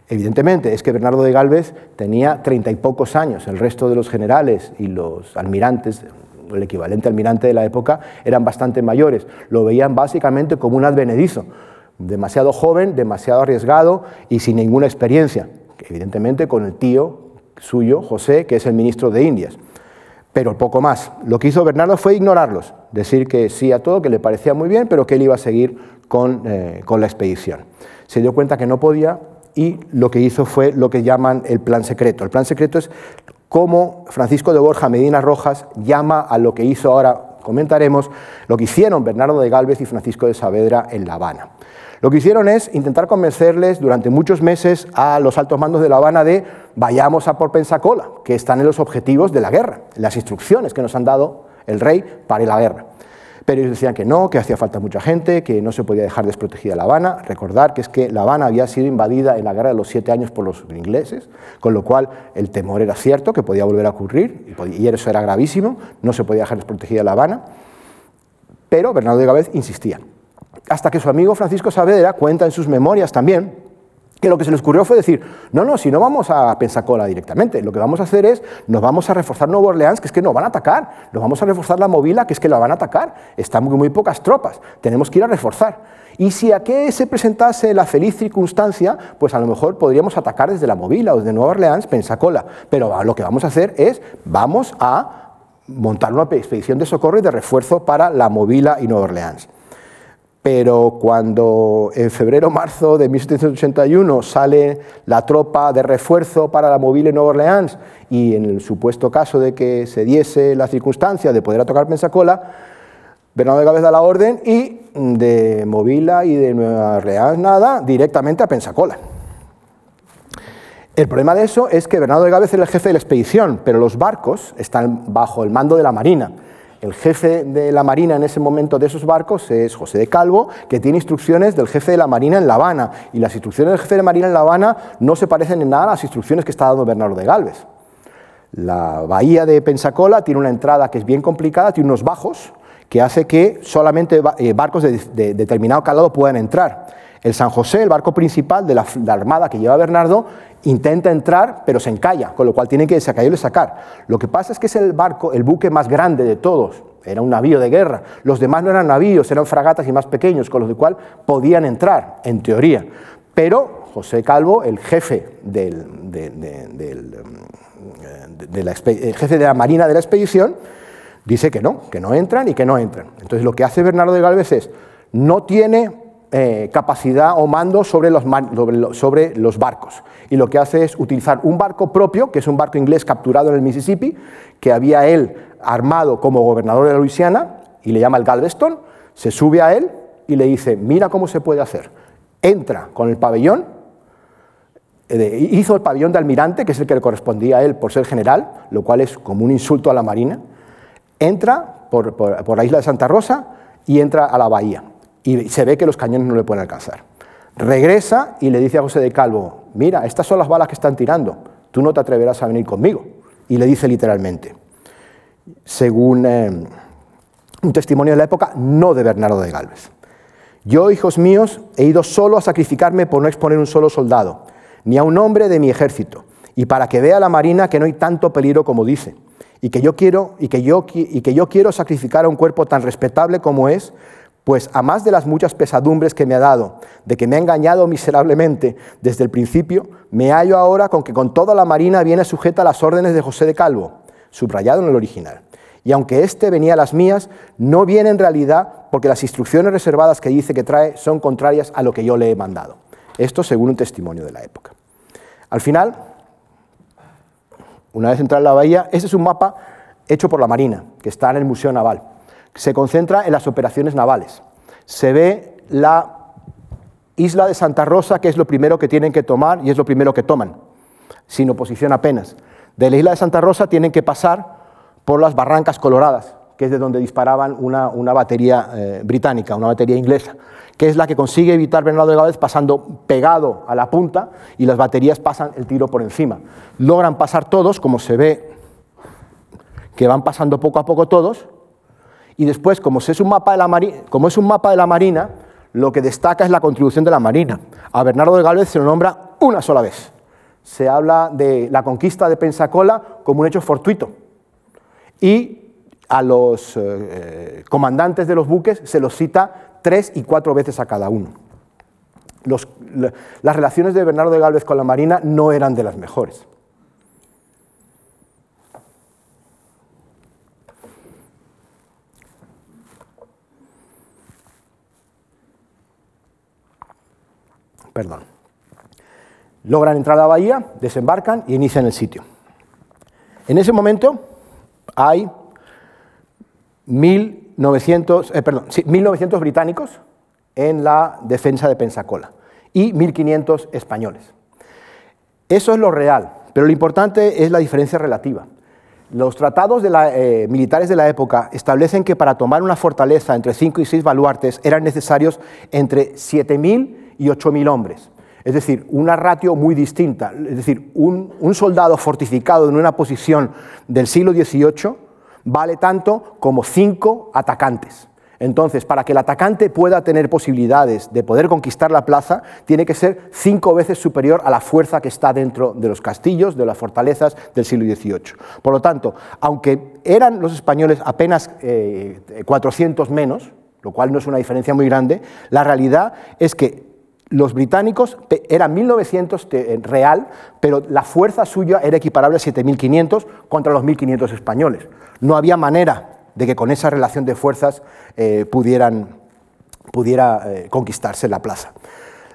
Evidentemente, es que Bernardo de Galvez tenía treinta y pocos años, el resto de los generales y los almirantes, el equivalente almirante de la época, eran bastante mayores, lo veían básicamente como un advenedizo. Demasiado joven, demasiado arriesgado y sin ninguna experiencia, evidentemente con el tío suyo, José, que es el ministro de Indias. Pero poco más. Lo que hizo Bernardo fue ignorarlos, decir que sí a todo, que le parecía muy bien, pero que él iba a seguir con, eh, con la expedición. Se dio cuenta que no podía y lo que hizo fue lo que llaman el plan secreto. El plan secreto es cómo Francisco de Borja Medina Rojas llama a lo que hizo ahora, comentaremos, lo que hicieron Bernardo de Galvez y Francisco de Saavedra en La Habana. Lo que hicieron es intentar convencerles durante muchos meses a los altos mandos de La Habana de vayamos a por Pensacola, que están en los objetivos de la guerra, las instrucciones que nos han dado el rey para la guerra. Pero ellos decían que no, que hacía falta mucha gente, que no se podía dejar desprotegida La Habana. Recordar que es que La Habana había sido invadida en la guerra de los siete años por los ingleses, con lo cual el temor era cierto, que podía volver a ocurrir, y eso era gravísimo, no se podía dejar desprotegida La Habana. Pero Bernardo de Gávez insistía hasta que su amigo Francisco Saavedra cuenta en sus memorias también que lo que se les ocurrió fue decir, no, no, si no vamos a Pensacola directamente, lo que vamos a hacer es, nos vamos a reforzar Nueva Orleans, que es que nos van a atacar, nos vamos a reforzar la Movila, que es que la van a atacar, están muy, muy pocas tropas, tenemos que ir a reforzar. Y si a qué se presentase la feliz circunstancia, pues a lo mejor podríamos atacar desde la Movila o desde Nueva Orleans, Pensacola, pero lo que vamos a hacer es, vamos a montar una expedición de socorro y de refuerzo para la Movila y Nueva Orleans pero cuando en febrero-marzo de 1781 sale la tropa de refuerzo para la móvil en Nueva Orleans y en el supuesto caso de que se diese la circunstancia de poder atacar Pensacola, Bernardo de Gávez da la orden y de Movila y de Nueva Orleans nada, directamente a Pensacola. El problema de eso es que Bernardo de Gávez es el jefe de la expedición, pero los barcos están bajo el mando de la Marina. El jefe de la Marina en ese momento de esos barcos es José de Calvo, que tiene instrucciones del jefe de la Marina en La Habana. Y las instrucciones del jefe de la Marina en La Habana no se parecen en nada a las instrucciones que está dando Bernardo de Galvez. La bahía de Pensacola tiene una entrada que es bien complicada, tiene unos bajos que hace que solamente eh, barcos de, determinado calado puedan entrar. El San José, el barco principal de la, armada que lleva Bernardo, intenta entrar, pero se encalla, con lo cual tienen que sacarlo y sacar. Lo que pasa es que es el barco, el buque más grande de todos, era un navío de guerra. Los demás no eran navíos, eran fragatas y más pequeños, con los cuales podían entrar, en teoría. Pero José Calvo, el jefe, del, el jefe de la Marina de la expedición, dice que no, que no entran y que no entran. Entonces lo que hace Bernardo de Galvez es, no tiene eh, capacidad o mando sobre los, sobre los barcos. Y lo que hace es utilizar un barco propio, que es un barco inglés capturado en el Mississippi, que había él armado como gobernador de Luisiana, y le llama el Galveston, se sube a él y le dice, mira cómo se puede hacer. Entra con el pabellón, eh, hizo el pabellón de almirante, que es el que le correspondía a él por ser general, lo cual es como un insulto a la Marina, entra por, la isla de Santa Rosa y entra a la bahía. Y se ve que los cañones no le pueden alcanzar. Regresa y le dice a José de Calvo, mira, estas son las balas que están tirando, tú no te atreverás a venir conmigo. Y le dice literalmente, según eh, un testimonio de la época, no de Bernardo de Galvez. Yo, hijos míos, he ido solo a sacrificarme por no exponer un solo soldado, ni a un hombre de mi ejército, y para que vea la marina que no hay tanto peligro como dice y que yo quiero y que yo, y que yo quiero sacrificar a un cuerpo tan respetable como es, pues a más de las muchas pesadumbres que me ha dado, de que me ha engañado miserablemente desde el principio, me hallo ahora con que con toda la marina viene sujeta a las órdenes de José de Calvo, subrayado en el original. Y aunque éste venía a las mías, no viene en realidad porque las instrucciones reservadas que dice que trae son contrarias a lo que yo le he mandado. Esto según un testimonio de la época. Al final, una vez entrada en la bahía, ese es un mapa hecho por la Marina, que está en el Museo Naval. Se concentra en las operaciones navales. Se ve la isla de Santa Rosa, que es lo primero que tienen que tomar y es lo primero que toman, sin oposición apenas. De la isla de Santa Rosa tienen que pasar por las Barrancas Coloradas, que es de donde disparaban una, batería eh, británica, una batería inglesa, que es la que consigue evitar Bernardo de Gávez pasando pegado a la punta y las baterías pasan el tiro por encima. Logran pasar todos, como se ve que van pasando poco a poco todos, y después, como es un mapa de la, como es un mapa de la Marina, lo que destaca es la contribución de la Marina. A Bernardo de Gálvez se lo nombra una sola vez. Se habla de la conquista de Pensacola como un hecho fortuito. Y a los eh, comandantes de los buques se los cita tres y cuatro veces a cada uno. las relaciones de Bernardo de Gálvez con la Marina no eran de las mejores. Perdón. Logran entrar a la bahía, desembarcan y inician el sitio. En ese momento hay 1900, eh, perdón, 1900 británicos en la defensa de Pensacola y 1500 españoles. Eso es lo real, pero lo importante es la diferencia relativa. Los tratados eh, militares de la época establecen que para tomar una fortaleza entre 5 y 6 baluartes eran necesarios entre 7.000 y 8.000 hombres. Es decir, una ratio muy distinta. Es decir, un, soldado fortificado en una posición del siglo XVIII vale tanto como cinco atacantes. Entonces, para que el atacante pueda tener posibilidades de poder conquistar la plaza, tiene que ser cinco veces superior a la fuerza que está dentro de los castillos, de las fortalezas del siglo XVIII. Por lo tanto, aunque eran los españoles apenas 400 eh, menos, lo cual no es una diferencia muy grande, la realidad es que los británicos eran 1900 real, pero la fuerza suya era equiparable a 7500 contra los 1500 españoles. No había manera de que con esa relación de fuerzas eh, pudieran, pudiera eh, conquistarse la plaza.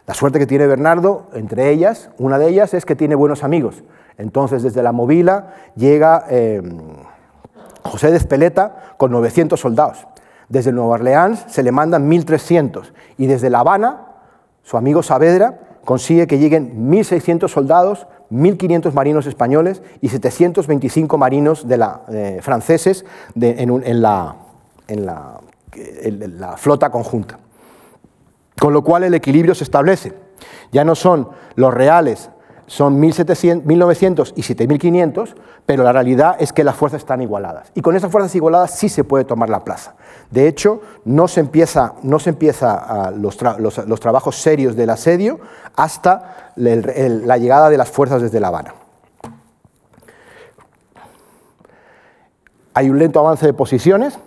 La suerte que tiene Bernardo, entre ellas, una de ellas es que tiene buenos amigos. Entonces, desde la Movila llega eh, José de Espeleta con 900 soldados. Desde Nueva Orleans se le mandan 1.300 y desde La Habana su amigo Saavedra consigue que lleguen 1.600 soldados, 1.500 marinos españoles y 725 marinos franceses en, la, flota conjunta. Con lo cual el equilibrio se establece. Ya no son los reales son 1900 y 7500, pero la realidad es que las fuerzas están igualadas. Y con esas fuerzas igualadas sí se puede tomar la plaza. De hecho, no se empieza, no se empieza los, trabajos serios del asedio hasta la llegada de las fuerzas desde La Habana. Hay un lento avance de posiciones.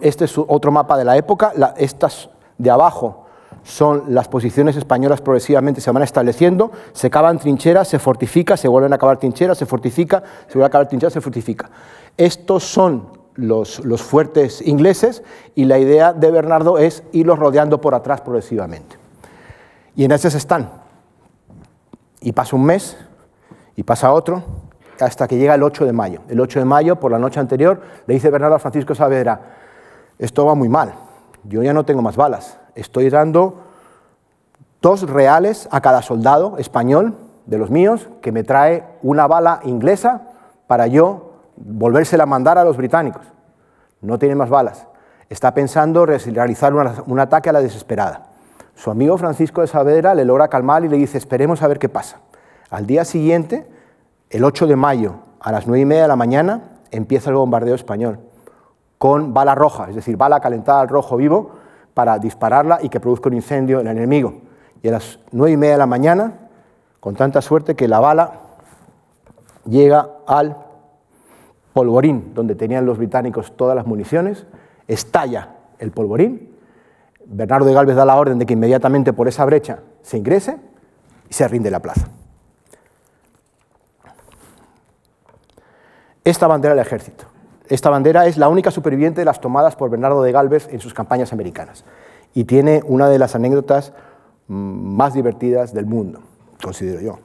Este es otro mapa de la época. estas de abajo son las posiciones españolas progresivamente se van estableciendo, se cavan trincheras, se fortifica, se vuelven a cavar trincheras, se fortifica, se vuelven a cavar trincheras, se fortifica. Estos son los, los fuertes ingleses y la idea de Bernardo es irlos rodeando por atrás progresivamente. Y en ese están. Y pasa un mes, y pasa otro, hasta que llega el 8 de mayo. El 8 de mayo, por la noche anterior, le dice Bernardo a Francisco Saavedra, esto va muy mal, yo ya no tengo más balas, estoy dando dos reales a cada soldado español de los míos que me trae una bala inglesa para yo volvérsela a mandar a los británicos. No tiene más balas. Está pensando realizar un ataque a la desesperada. Su amigo Francisco de Saavedra le logra calmar y le dice, esperemos a ver qué pasa. Al día siguiente, el 8 de mayo, a las 9 y media de la mañana, empieza el bombardeo español con bala roja, es decir, bala calentada al rojo vivo, para dispararla y que produzca un incendio en el enemigo. Y a las nueve y media de la mañana, con tanta suerte que la bala llega al polvorín, donde tenían los británicos todas las municiones, estalla el polvorín, Bernardo de Galvez da la orden de que inmediatamente por esa brecha se ingrese y se rinde la plaza. Esta bandera del ejército. Esta bandera es la única superviviente de las tomadas por Bernardo de Galvez en sus campañas americanas y tiene una de las anécdotas mm, más divertidas del mundo, considero yo.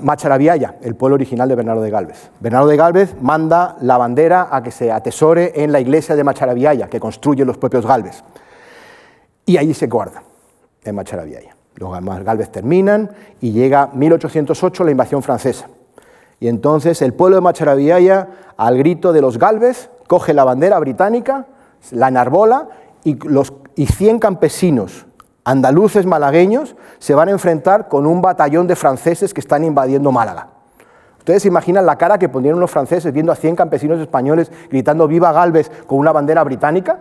Macharabiaya, el pueblo original de Bernardo de Galvez. Bernardo de Galvez manda la bandera a que se atesore en la iglesia de Macharabiaya, que construyen los propios Galvez. Y allí se guarda, en Macharabiaya. Los Galvez terminan y llega 1808 la invasión francesa. Y entonces el pueblo de Macharabiaya, al grito de los Galvez, coge la bandera británica, la enarbola y, los, y 100 campesinos andaluces malagueños se van a enfrentar con un batallón de franceses que están invadiendo Málaga. ¿Ustedes se imaginan la cara que ponieron los franceses viendo a 100 campesinos españoles gritando Viva Galvez con una bandera británica?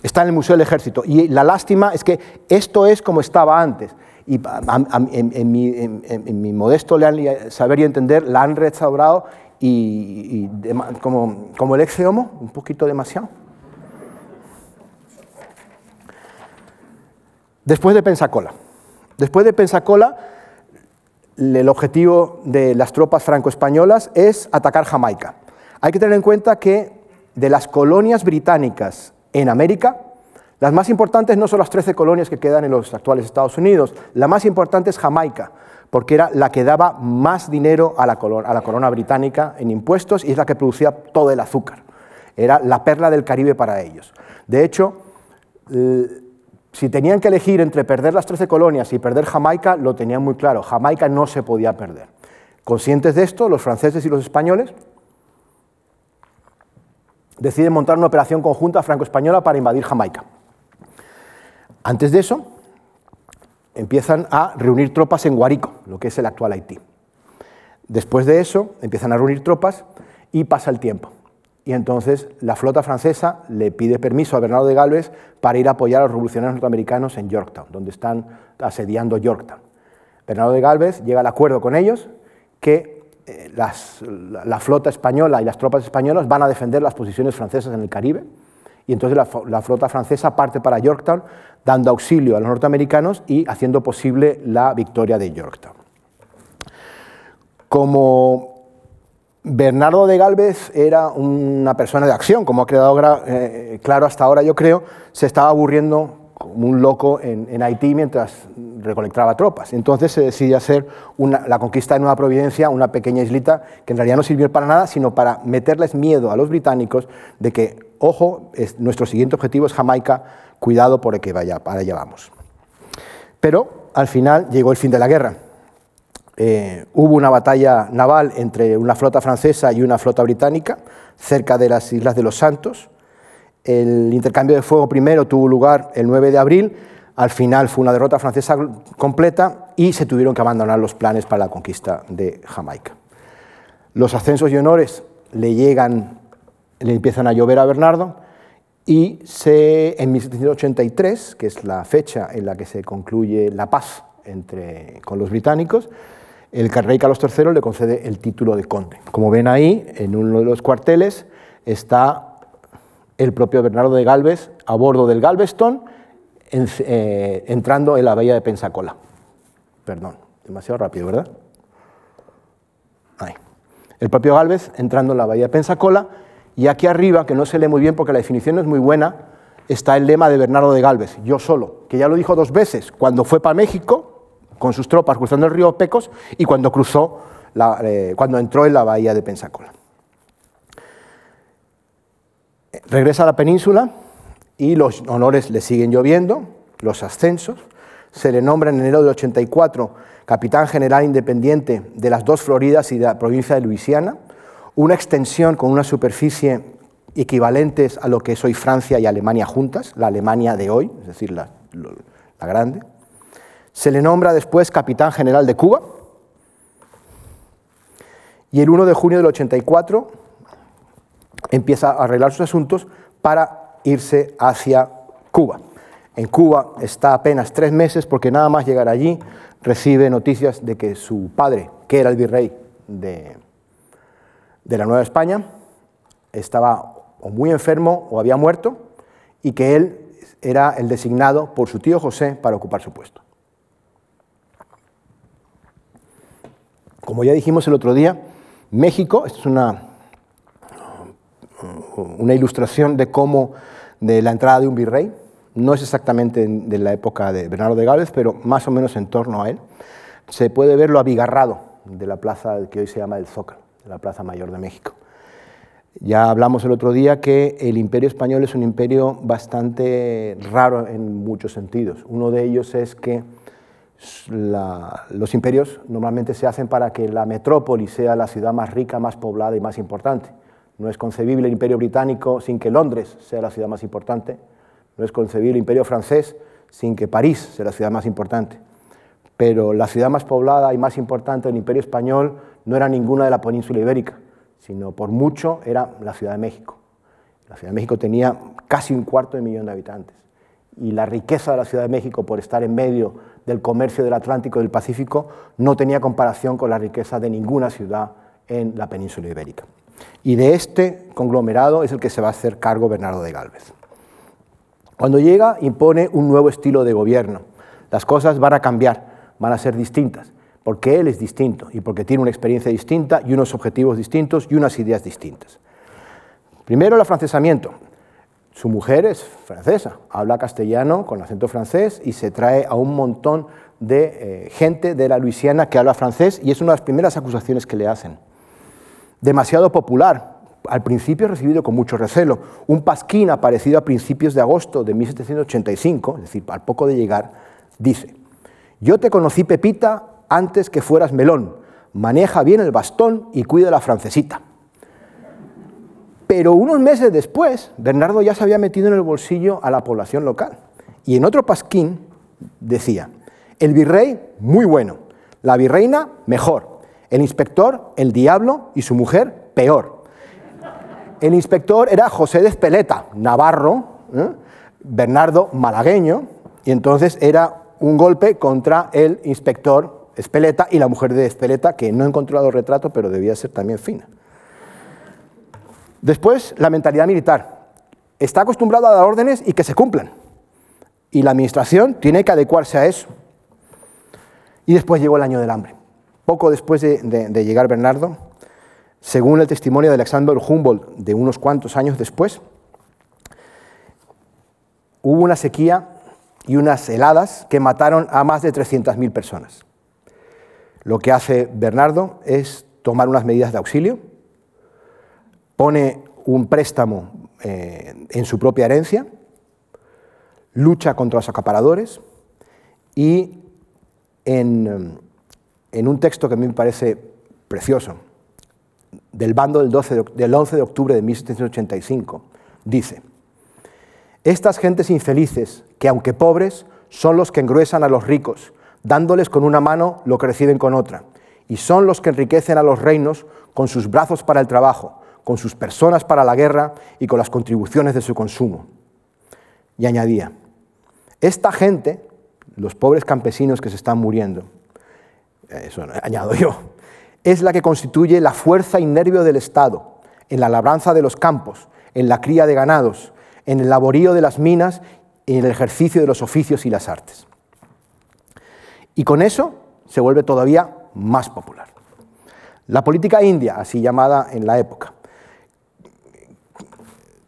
Está en el Museo del Ejército. Y la lástima es que esto es como estaba antes y en, mi, modesto saber y entender la han restaurado y, como, el ex homo, un poquito demasiado. Después de Pensacola. Después de Pensacola, el objetivo de las tropas franco-españolas es atacar Jamaica. Hay que tener en cuenta que de las colonias británicas en América, las más importantes no son las 13 colonias que quedan en los actuales Estados Unidos, la más importante es Jamaica, porque era la que daba más dinero a la, corona, británica en impuestos y es la que producía todo el azúcar. Era la perla del Caribe para ellos. De hecho, si tenían que elegir entre perder las 13 colonias y perder Jamaica, lo tenían muy claro. Jamaica no se podía perder. Conscientes de esto, los franceses y los españoles deciden montar una operación conjunta franco-española para invadir Jamaica. Antes de eso, empiezan a reunir tropas en Guarico, lo que es el actual Haití. Después de eso, empiezan a reunir tropas y pasa el tiempo. Y entonces la flota francesa le pide permiso a Bernardo de Galvez para ir a apoyar a los revolucionarios norteamericanos en Yorktown, donde están asediando Yorktown. Bernardo de Galvez llega al acuerdo con ellos que eh, la flota española y las tropas españolas van a defender las posiciones francesas en el Caribe y entonces la, flota francesa parte para Yorktown, dando auxilio a los norteamericanos y haciendo posible la victoria de Yorktown. Como Bernardo de Galvez era una persona de acción, como ha quedado eh, claro hasta ahora, yo creo, se estaba aburriendo como un loco en, Haití mientras recolectaba tropas. Entonces se decide hacer la conquista de Nueva Providencia, una pequeña islita que en realidad no sirvió para nada, sino para meterles miedo a los británicos de que ojo, nuestro siguiente objetivo es Jamaica, cuidado por el que vaya, para allá vamos. Pero al final llegó el fin de la guerra. Eh, hubo una batalla naval entre una flota francesa y una flota británica cerca de las Islas de los Santos. El intercambio de fuego primero tuvo lugar el 9 de abril. Al final fue una derrota francesa completa y se tuvieron que abandonar los planes para la conquista de Jamaica. Los ascensos y honores le llegan, le empiezan a llover a Bernardo y en 1783, que es la fecha en la que se concluye la paz entre, con los británicos, el rey Carlos III le concede el título de conde. Como ven ahí, en uno de los cuarteles está el propio Bernardo de Galvez a bordo del Galveston, eh, entrando en la bahía de Pensacola. Perdón, demasiado rápido, ¿verdad? Ahí. El propio Galvez entrando en la bahía de Pensacola y aquí arriba, que no se lee muy bien porque la definición no es muy buena, está el lema de Bernardo de Galvez, yo solo, que ya lo dijo dos veces, cuando fue para México con sus tropas cruzando el río Pecos y cuando, cruzó eh, cuando entró en la bahía de Pensacola. Regresa a la península y los honores le siguen lloviendo, los ascensos. Se le nombra en enero de 84 capitán general independiente de las dos Floridas y de la provincia de Luisiana una extensión con una superficie equivalentes a lo que es hoy Francia y Alemania juntas, la Alemania de hoy, es decir, la, grande. Se le nombra después capitán general de Cuba y el 1 de junio del 84 empieza a arreglar sus asuntos para irse hacia Cuba. En Cuba está apenas tres meses porque nada más llegar allí recibe noticias de que su padre, que era el virrey de, de la Nueva España estaba o muy enfermo o había muerto y que él era el designado por su tío José para ocupar su puesto. Como ya dijimos el otro día, México, esto es una, una ilustración de cómo, de la entrada de un virrey, no es exactamente de la época de Bernardo de Gales, pero más o menos en torno a él, se puede ver lo abigarrado de la plaza que hoy se llama el Zócalo la Plaza Mayor de México. Ya hablamos el otro día que el imperio español es un imperio bastante raro en muchos sentidos. Uno de ellos es que los imperios normalmente se hacen para que la metrópoli sea la ciudad más rica, más poblada y más importante. No es concebible el imperio británico sin que Londres sea la ciudad más importante. No es concebible el imperio francés sin que París sea la ciudad más importante. Pero la ciudad más poblada y más importante del imperio español no era ninguna de la península ibérica, sino por mucho era la Ciudad de México. La Ciudad de México tenía casi un cuarto de millón de habitantes y la riqueza de la Ciudad de México por estar en medio del comercio del Atlántico y del Pacífico no tenía comparación con la riqueza de ninguna ciudad en la península ibérica. Y de este conglomerado es el que se va a hacer cargo Bernardo de Galvez. Cuando llega impone un nuevo estilo de gobierno. Las cosas van a cambiar, van a ser distintas porque él es distinto y porque tiene una experiencia distinta y unos objetivos distintos y unas ideas distintas. Primero, el afrancesamiento. Su mujer es francesa, habla castellano con acento francés y se trae a un montón de eh, gente de la Luisiana que habla francés y es una de las primeras acusaciones que le hacen. Demasiado popular, al principio recibido con mucho recelo. Un pasquín aparecido a principios de agosto de 1785, es decir, al poco de llegar, dice, yo te conocí Pepita antes que fueras melón. Maneja bien el bastón y cuida la francesita. Pero unos meses después, Bernardo ya se había metido en el bolsillo a la población local. Y en otro pasquín decía, el virrey, muy bueno, la virreina, mejor, el inspector, el diablo y su mujer, peor. El inspector era José de Espeleta, navarro, ¿eh? Bernardo malagueño, y entonces era un golpe contra el inspector Espeleta y la mujer de Espeleta, que no he encontrado retrato, pero debía ser también fina. Después, la mentalidad militar. Está acostumbrado a dar órdenes y que se cumplan. Y la administración tiene que adecuarse a eso. Y después llegó el año del hambre. Poco después de, de llegar Bernardo, según el testimonio de Alexander Humboldt de unos cuantos años después, hubo una sequía y unas heladas que mataron a más de 300.000 personas. Lo que hace Bernardo es tomar unas medidas de auxilio, pone un préstamo eh, en su propia herencia, lucha contra los acaparadores y en, un texto que a mí me parece precioso, del bando del, 12 del 11 de octubre de 1785, dice, estas gentes infelices, que aunque pobres, son los que engruesan a los ricos, dándoles con una mano lo que reciben con otra, y son los que enriquecen a los reinos con sus brazos para el trabajo, con sus personas para la guerra y con las contribuciones de su consumo. Y añadía, esta gente, los pobres campesinos que se están muriendo, eso añado yo, es la que constituye la fuerza y nervio del Estado en la labranza de los campos, en la cría de ganados, en el laborío de las minas y en el ejercicio de los oficios y las artes. Y con eso se vuelve todavía más popular. La política india, así llamada en la época,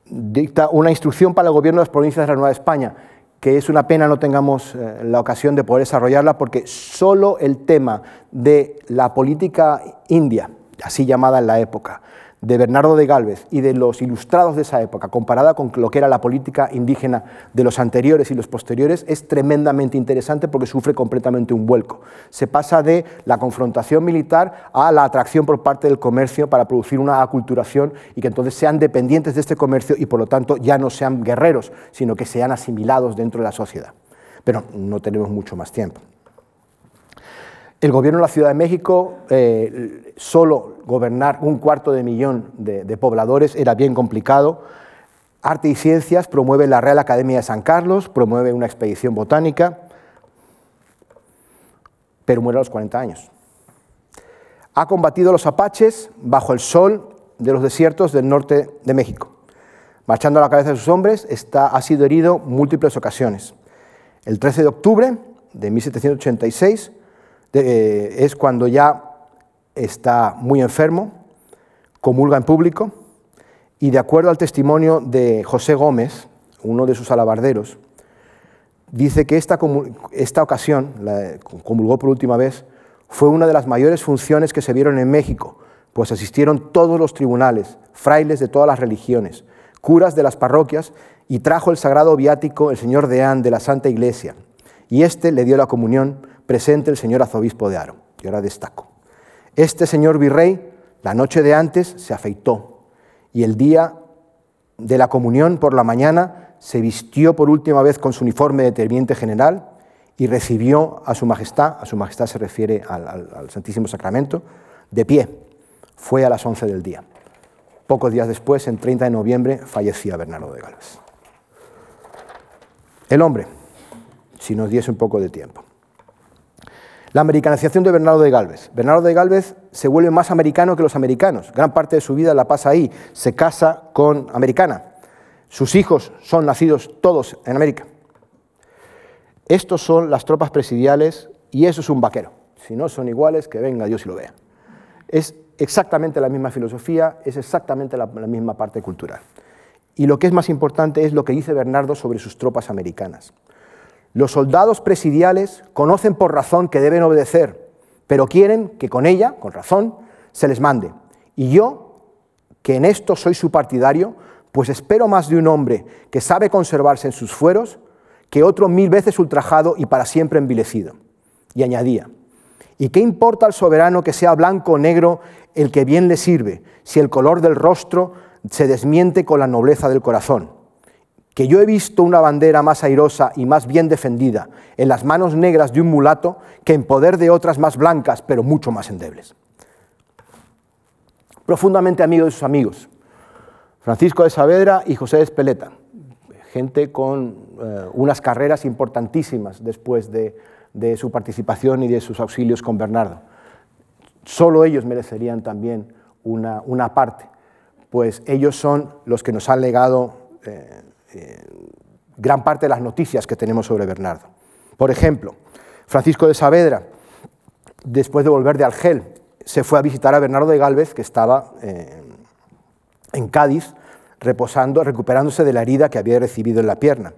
dicta una instrucción para el gobierno de las provincias de la Nueva España, que es una pena no tengamos eh, la ocasión de poder desarrollarla porque solo el tema de la política india, así llamada en la época, de Bernardo de Galvez y de los ilustrados de esa época, comparada con lo que era la política indígena de los anteriores y los posteriores, es tremendamente interesante porque sufre completamente un vuelco. Se pasa de la confrontación militar a la atracción por parte del comercio para producir una aculturación y que entonces sean dependientes de este comercio y por lo tanto ya no sean guerreros, sino que sean asimilados dentro de la sociedad. Pero no tenemos mucho más tiempo. El gobierno de la Ciudad de México, eh, solo gobernar un cuarto de millón de, pobladores era bien complicado. Arte y Ciencias promueve la Real Academia de San Carlos, promueve una expedición botánica, pero muere a los 40 años. Ha combatido a los apaches bajo el sol de los desiertos del norte de México. Marchando a la cabeza de sus hombres, está, ha sido herido múltiples ocasiones. El 13 de octubre de 1786 eh, es cuando ya está muy enfermo, comulga en público y de acuerdo al testimonio de José Gómez, uno de sus alabarderos, dice que esta, esta ocasión, la, comulgó por última vez, fue una de las mayores funciones que se vieron en México, pues asistieron todos los tribunales, frailes de todas las religiones, curas de las parroquias, y trajo el sagrado viático el señor Deán de la Santa Iglesia, y éste le dio la comunión presente el señor arzobispo de Aro. Y ahora destaco. Este señor virrey, la noche de antes, se afeitó y el día de la comunión por la mañana se vistió por última vez con su uniforme de teniente general y recibió a su majestad, a su majestad se refiere al, Santísimo Sacramento, de pie. Fue a las 11 del día. Pocos días después, en 30 de noviembre, fallecía Bernardo de Galvez. El hombre, si nos diese un poco de tiempo. La americanización de Bernardo de Galvez. Bernardo de Galvez se vuelve más americano que los americanos. Gran parte de su vida la pasa ahí. Se casa con americana. Sus hijos son nacidos todos en América. Estos son las tropas presidiales y eso es un vaquero. Si no son iguales, que venga Dios y lo vea. Es exactamente la misma filosofía, es exactamente la, la misma parte cultural. Y lo que es más importante es lo que dice Bernardo sobre sus tropas americanas. Los soldados presidiales conocen por razón que deben obedecer, pero quieren que con ella, con razón, se les mande. Y yo, que en esto soy su partidario, pues espero más de un hombre que sabe conservarse en sus fueros que otro mil veces ultrajado y para siempre envilecido. Y añadía, ¿y qué importa al soberano que sea blanco o negro el que bien le sirve, si el color del rostro se desmiente con la nobleza del corazón? Que yo he visto una bandera más airosa y más bien defendida en las manos negras de un mulato que en poder de otras más blancas, pero mucho más endebles. Profundamente amigo de sus amigos, Francisco de Saavedra y José de Espeleta, gente con eh, unas carreras importantísimas después de, su participación y de sus auxilios con Bernardo. Solo ellos merecerían también una, parte, pues ellos son los que nos han legado eh, gran parte de las noticias que tenemos sobre Bernardo. Por ejemplo, Francisco de Saavedra, después de volver de Argel, se fue a visitar a Bernardo de Galvez, que estaba eh, en Cádiz, reposando, recuperándose de la herida que había recibido en la pierna.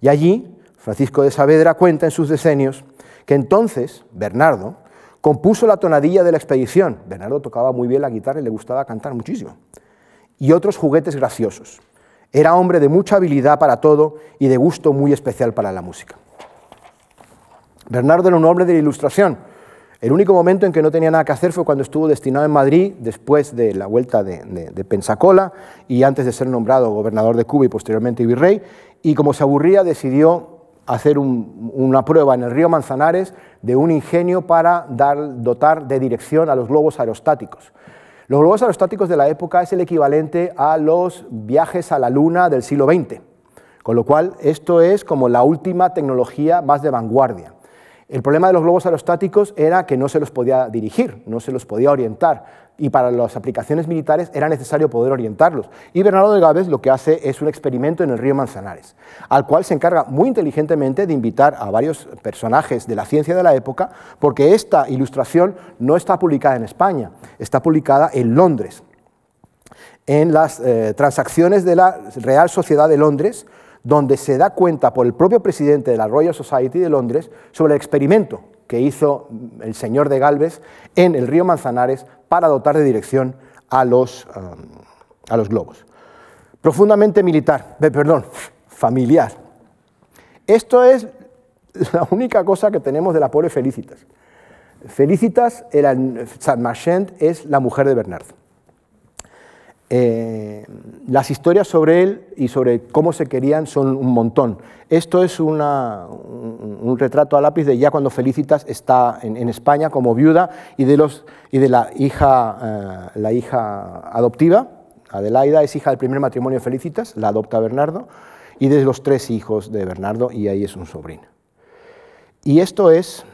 Y allí, Francisco de Saavedra cuenta en sus decenios que entonces Bernardo compuso la tonadilla de la expedición. Bernardo tocaba muy bien la guitarra y le gustaba cantar muchísimo. Y otros juguetes graciosos. Era hombre de mucha habilidad para todo y de gusto muy especial para la música. Bernardo era un hombre de la ilustración. El único momento en que no tenía nada que hacer fue cuando estuvo destinado en Madrid, después de la vuelta de, Pensacola y antes de ser nombrado gobernador de Cuba y posteriormente virrey. Y como se aburría, decidió hacer una prueba en el río Manzanares de un ingenio para dar, dotar de dirección a los globos aerostáticos. Los globos aerostáticos de la época es el equivalente a los viajes a la Luna del siglo XX, con lo cual esto es como la última tecnología más de vanguardia. El problema de los globos aerostáticos era que no se los podía dirigir, no se los podía orientar y para las aplicaciones militares era necesario poder orientarlos. Y Bernardo de Galvez lo que hace es un experimento en el río Manzanares, al cual se encarga muy inteligentemente de invitar a varios personajes de la ciencia de la época, porque esta ilustración no está publicada en España, está publicada en Londres, en las eh, transacciones de la Real Sociedad de Londres, donde se da cuenta por el propio presidente de la Royal Society de Londres sobre el experimento que hizo el señor de Galvez en el río Manzanares para dotar de dirección a los, um, a los globos. Profundamente militar, perdón, familiar. Esto es la única cosa que tenemos de la pobre Felicitas. Felicitas, era, Saint Marchand, es la mujer de Bernardo. Eh, las historias sobre él y sobre cómo se querían son un montón. Esto es un, retrato a lápiz de ya cuando Felicitas está en, España como viuda y de, la, hija, eh, la hija adoptiva. Adelaida es hija del primer matrimonio de Felicitas, la adopta Bernardo, y de los tres hijos de Bernardo, y ahí es un sobrino. Y esto es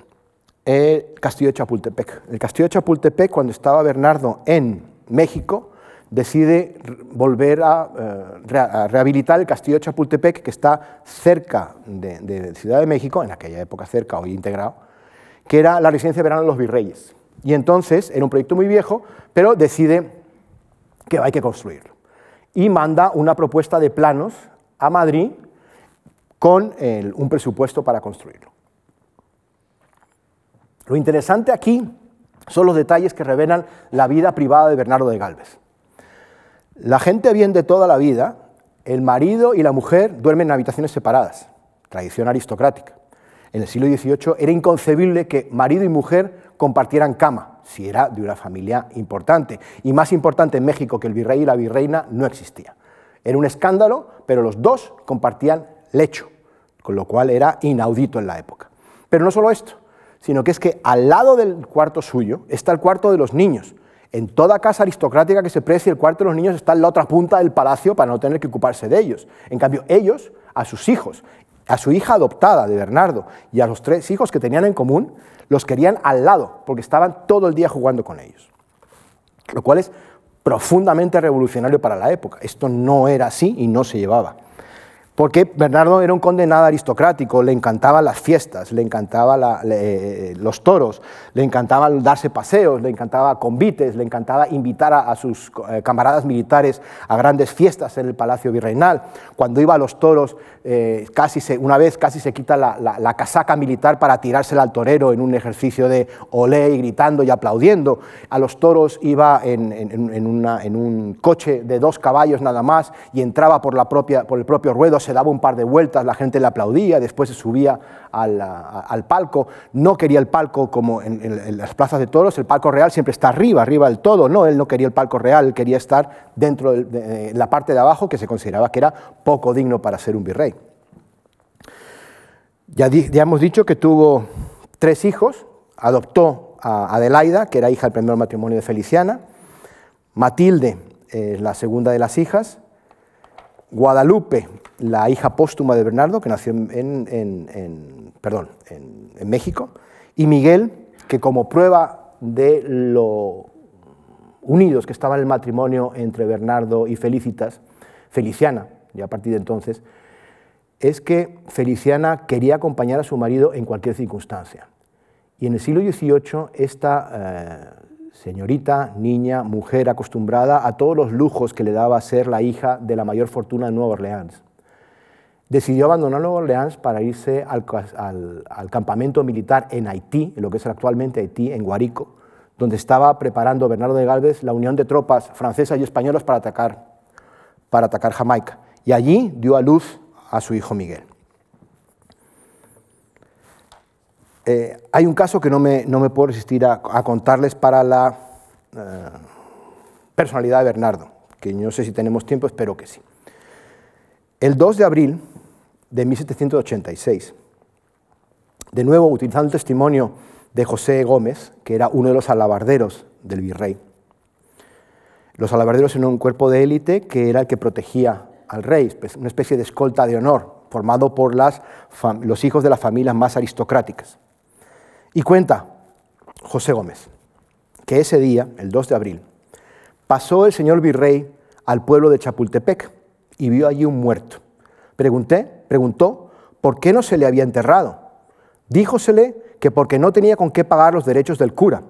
el castillo de Chapultepec. El castillo de Chapultepec, cuando estaba Bernardo en México, decide volver eh, a, rehabilitar el castillo de Chapultepec, que está cerca de, Ciudad de México, en aquella época cerca, hoy integrado, que era la residencia de verano de los virreyes. Y entonces era un proyecto muy viejo, pero decide que hay que construirlo. Y manda una propuesta de planos a Madrid con un presupuesto para construirlo. Lo interesante aquí son los detalles que revelan la vida privada de Bernardo de Galvez. La gente bien de toda la vida, el marido y la mujer duermen en habitaciones separadas, tradición aristocrática. En el siglo XVIII era inconcebible que marido y mujer compartieran cama, si era de una familia importante. Y más importante en México que el virrey y la virreina no existía. Era un escándalo, pero los dos compartían lecho, con lo cual era inaudito en la época. Pero no solo esto, sino que es que al lado del cuarto suyo está el cuarto de los niños, en toda casa aristocrática que se precie, el cuarto de los niños está en la otra punta del palacio para no tener que ocuparse de ellos. En cambio, ellos, a sus hijos, a su hija adoptada de Bernardo y a los tres hijos que tenían en común, los querían al lado, porque estaban todo el día jugando con ellos. Lo cual es profundamente revolucionario para la época. Esto no era así y no se llevaba. Porque Bernardo era un condenado aristocrático, le encantaban las fiestas, le encantaban eh, los toros, le encantaba darse paseos, le encantaba convites, le encantaba invitar a, sus eh, camaradas militares a grandes fiestas en el Palacio Virreinal. Cuando iba a los toros, eh, casi una vez casi se quita la, casaca militar para tirársela al torero en un ejercicio de olé y gritando y aplaudiendo. A los toros iba en, en un coche de dos caballos nada más y entraba por, la propia, por el propio ruedo se daba un par de vueltas, la gente le aplaudía, después se subía al, palco. No quería el palco como en, las plazas de toros, el palco real siempre está arriba, arriba del todo. No, él no quería el palco real, él quería estar dentro de, la parte de abajo que se consideraba que era poco digno para ser un virrey. Ya, hemos dicho que tuvo tres hijos, adoptó a Adelaida, que era hija del primer matrimonio de Feliciana, Matilde, la segunda de las hijas, Guadalupe, la hija póstuma de Bernardo, que nació en, perdón, en, México, y Miguel, que como prueba de lo unidos que estaba el matrimonio entre Bernardo y Felicitas, Feliciana, ya a partir de entonces, es que Feliciana quería acompañar a su marido en cualquier circunstancia. Y en el siglo XVIII esta eh, señorita, niña, mujer acostumbrada a todos los lujos que le daba ser la hija de la mayor fortuna de Nueva Orleans. Decidió abandonar Nueva Orleans para irse al, campamento militar en Haití, en lo que es actualmente Haití, en Guarico, donde estaba preparando Bernardo de Galvez la unión de tropas francesas y españolas para atacar, para atacar Jamaica. Y allí dio a luz a su hijo Miguel. Eh, hay un caso que no me, no me puedo resistir a, contarles para la eh, personalidad de Bernardo, que no sé si tenemos tiempo, espero que sí. El 2 de abril de 1786, De nuevo, utilizando el testimonio de José Gómez, que era uno de los alabarderos del virrey. Los alabarderos eran un cuerpo de élite que era el que protegía al rey, una especie de escolta de honor, formado por las, los hijos de las familias más aristocráticas. Y cuenta José Gómez que ese día, el 2 de abril, pasó el señor virrey al pueblo de Chapultepec y vio allí un muerto. Pregunté, preguntó, ¿por qué no se le había enterrado? Díjosele que porque no tenía con qué pagar los derechos del cura,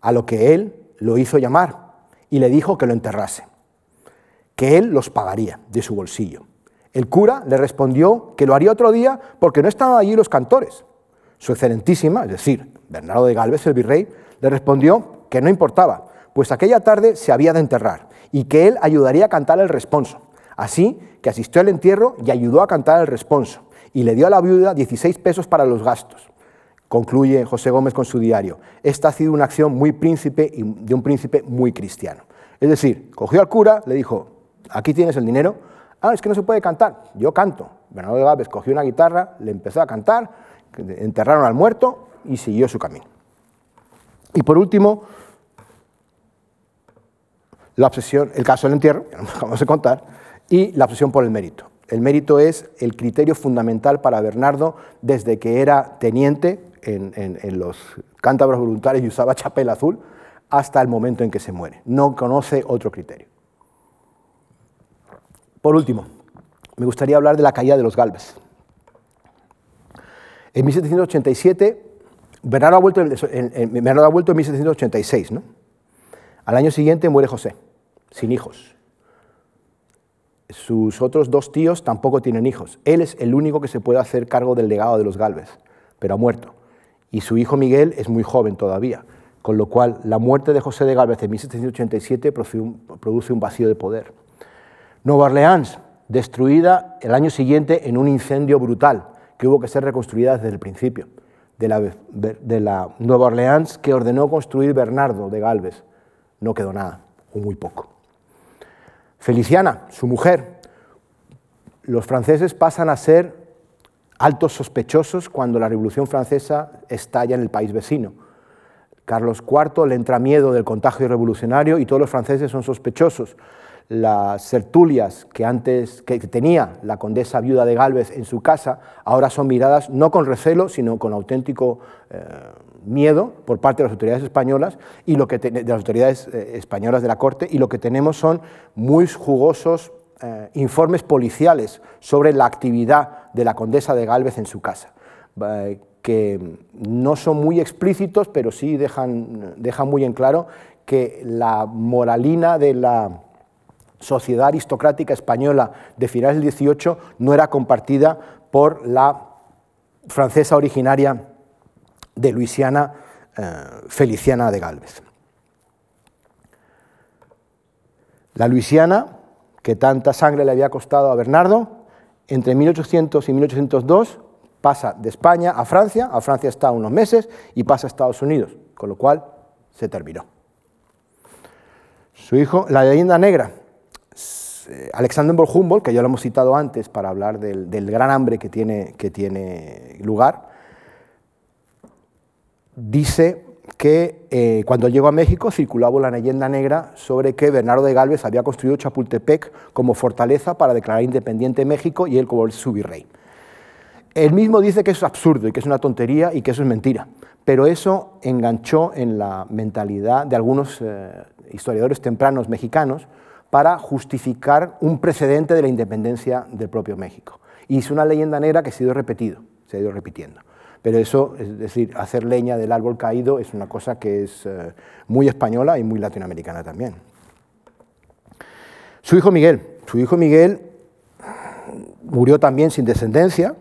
a lo que él lo hizo llamar y le dijo que lo enterrase, que él los pagaría de su bolsillo. El cura le respondió que lo haría otro día porque no estaban allí los cantores. Su excelentísima, es decir, Bernardo de Galvez, el virrey, le respondió que no importaba, pues aquella tarde se había de enterrar y que él ayudaría a cantar el responso. Así que asistió al entierro y ayudó a cantar el responso y le dio a la viuda 16 pesos para los gastos. Concluye José Gómez con su diario. Esta ha sido una acción muy príncipe y de un príncipe muy cristiano. Es decir, cogió al cura, le dijo, aquí tienes el dinero. Ah, es que no se puede cantar. Yo canto. Bernardo de Galvez cogió una guitarra, le empezó a cantar, enterraron al muerto y siguió su camino. Y por último, la obsesión, el caso del entierro, que no vamos a contar, y la obsesión por el mérito. El mérito es el criterio fundamental para Bernardo desde que era teniente en, los cántabros voluntarios y usaba chapela azul hasta el momento en que se muere. No conoce otro criterio. Por último, me gustaría hablar de la caída de los Galvez. En 1787, Bernardo ha vuelto en, Bernardo ha vuelto en 1786. ¿no? Al año siguiente muere José, sin hijos. Sus otros dos tíos tampoco tienen hijos. Él es el único que se puede hacer cargo del legado de los Galvez, pero ha muerto. Y su hijo Miguel es muy joven todavía, con lo cual la muerte de José de Galvez en 1787 produce un vacío de poder. Nueva Orleans, destruida el año siguiente en un incendio brutal, que hubo que ser reconstruida desde el principio, de la, Nueva Orleans que ordenó construir Bernardo de Galvez. No quedó nada, o muy poco. Feliciana, su mujer. Los franceses pasan a ser altos sospechosos cuando la Revolución Francesa estalla en el país vecino. Carlos IV le entra miedo del contagio revolucionario y todos los franceses son sospechosos. Las tertulias que antes que tenía la condesa viuda de Galvez en su casa ahora son miradas no con recelo, sino con auténtico eh, miedo por parte de las autoridades españolas y lo que de las autoridades eh, españolas de la corte. Y lo que tenemos son muy jugosos eh, informes policiales sobre la actividad de la condesa de Galvez en su casa que no son muy explícitos pero sí dejan, dejan muy en claro que la moralina de la sociedad aristocrática española de finales del 18 no era compartida por la francesa originaria de Luisiana eh, Feliciana de Galvez. La Luisiana, que tanta sangre le había costado a Bernardo, entre 1800 y 1802 pasa de España a Francia, a Francia está unos meses y pasa a Estados Unidos, con lo cual se terminó. Su hijo, la leyenda negra, eh, Alexander Humboldt, que ya lo hemos citado antes para hablar del, gran hambre que tiene, lugar, dice que eh, cuando llegó a México circulaba la leyenda negra sobre que Bernardo de Galvez había construido Chapultepec como fortaleza para declarar independiente México y él como su virrey. Él mismo dice que es absurdo y que es una tontería y que eso es mentira, pero eso enganchó en la mentalidad de algunos eh, historiadores tempranos mexicanos para justificar un precedente de la independencia del propio México. Y es una leyenda negra que se ha ido repetido, se ha ido repitiendo. Pero eso, es decir, hacer leña del árbol caído es una cosa que es eh, muy española y muy latinoamericana también. Su hijo Miguel, su hijo Miguel murió también sin descendencia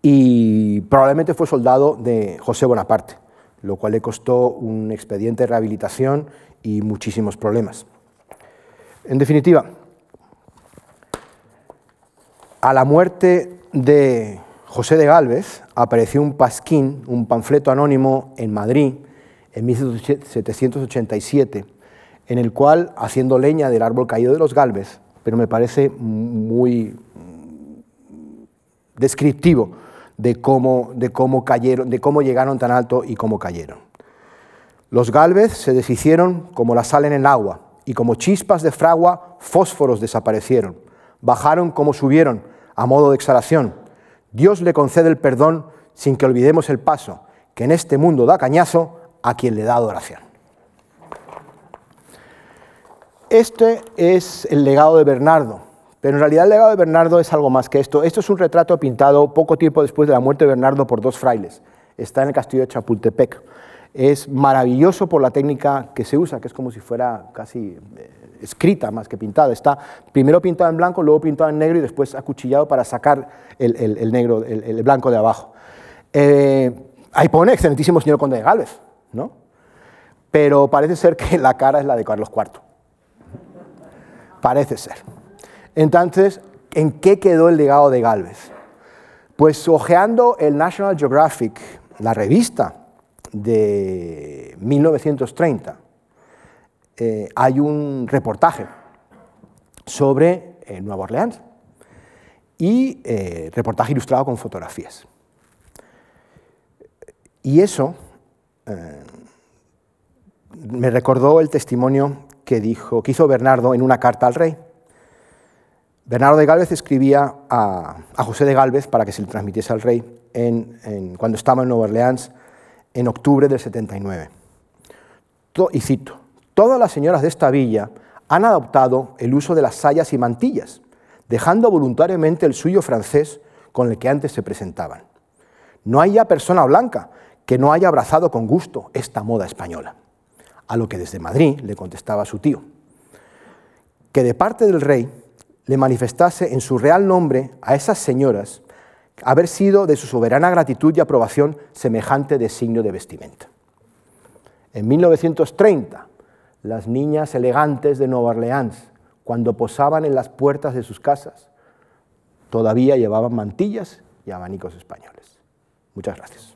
y probablemente fue soldado de José Bonaparte, lo cual le costó un expediente de rehabilitación y muchísimos problemas. En definitiva, a la muerte de José de Galvez apareció un pasquín, un panfleto anónimo en Madrid en 1787, en el cual, haciendo leña del árbol caído de los Galvez, pero me parece muy descriptivo de cómo, de cómo, cayeron, de cómo llegaron tan alto y cómo cayeron. Los Galvez se deshicieron como la sal en el agua, y como chispas de fragua, fósforos desaparecieron. Bajaron como subieron, a modo de exhalación. Dios le concede el perdón sin que olvidemos el paso, que en este mundo da cañazo a quien le da adoración. Este es el legado de Bernardo, pero en realidad el legado de Bernardo es algo más que esto. Esto es un retrato pintado poco tiempo después de la muerte de Bernardo por dos frailes. Está en el castillo de Chapultepec. Es maravilloso por la técnica que se usa, que es como si fuera casi eh, escrita más que pintada. Está primero pintado en blanco, luego pintado en negro y después acuchillado para sacar el, negro, el, blanco de abajo. Eh, ahí pone excelentísimo señor conde de Gálvez, ¿no? Pero parece ser que la cara es la de Carlos IV. Parece ser. Entonces, ¿en qué quedó el legado de Galvez? Pues hojeando el National Geographic, la revista de 1930, eh, hay un reportaje sobre eh, Nueva Orleans y eh, reportaje ilustrado con fotografías. Y eso me recordó el testimonio que, dijo, que hizo Bernardo en una carta al rey. Bernardo de Galvez escribía a, José de Galvez para que se le transmitiese al rey cuando estaba en Nueva Orleans en octubre del 79. y cito, todas las señoras de esta villa han adoptado el uso de las sayas y mantillas, dejando voluntariamente el suyo francés con el que antes se presentaban. No hay ya persona blanca que no haya abrazado con gusto esta moda española. A lo que desde Madrid le contestaba su tío, que de parte del rey le manifestase en su real nombre a esas señoras haber sido de su soberana gratitud y aprobación semejante designio de vestimenta. En 1930, las niñas elegantes de Nueva Orleans, cuando posaban en las puertas de sus casas, todavía llevaban mantillas y abanicos españoles. Muchas gracias.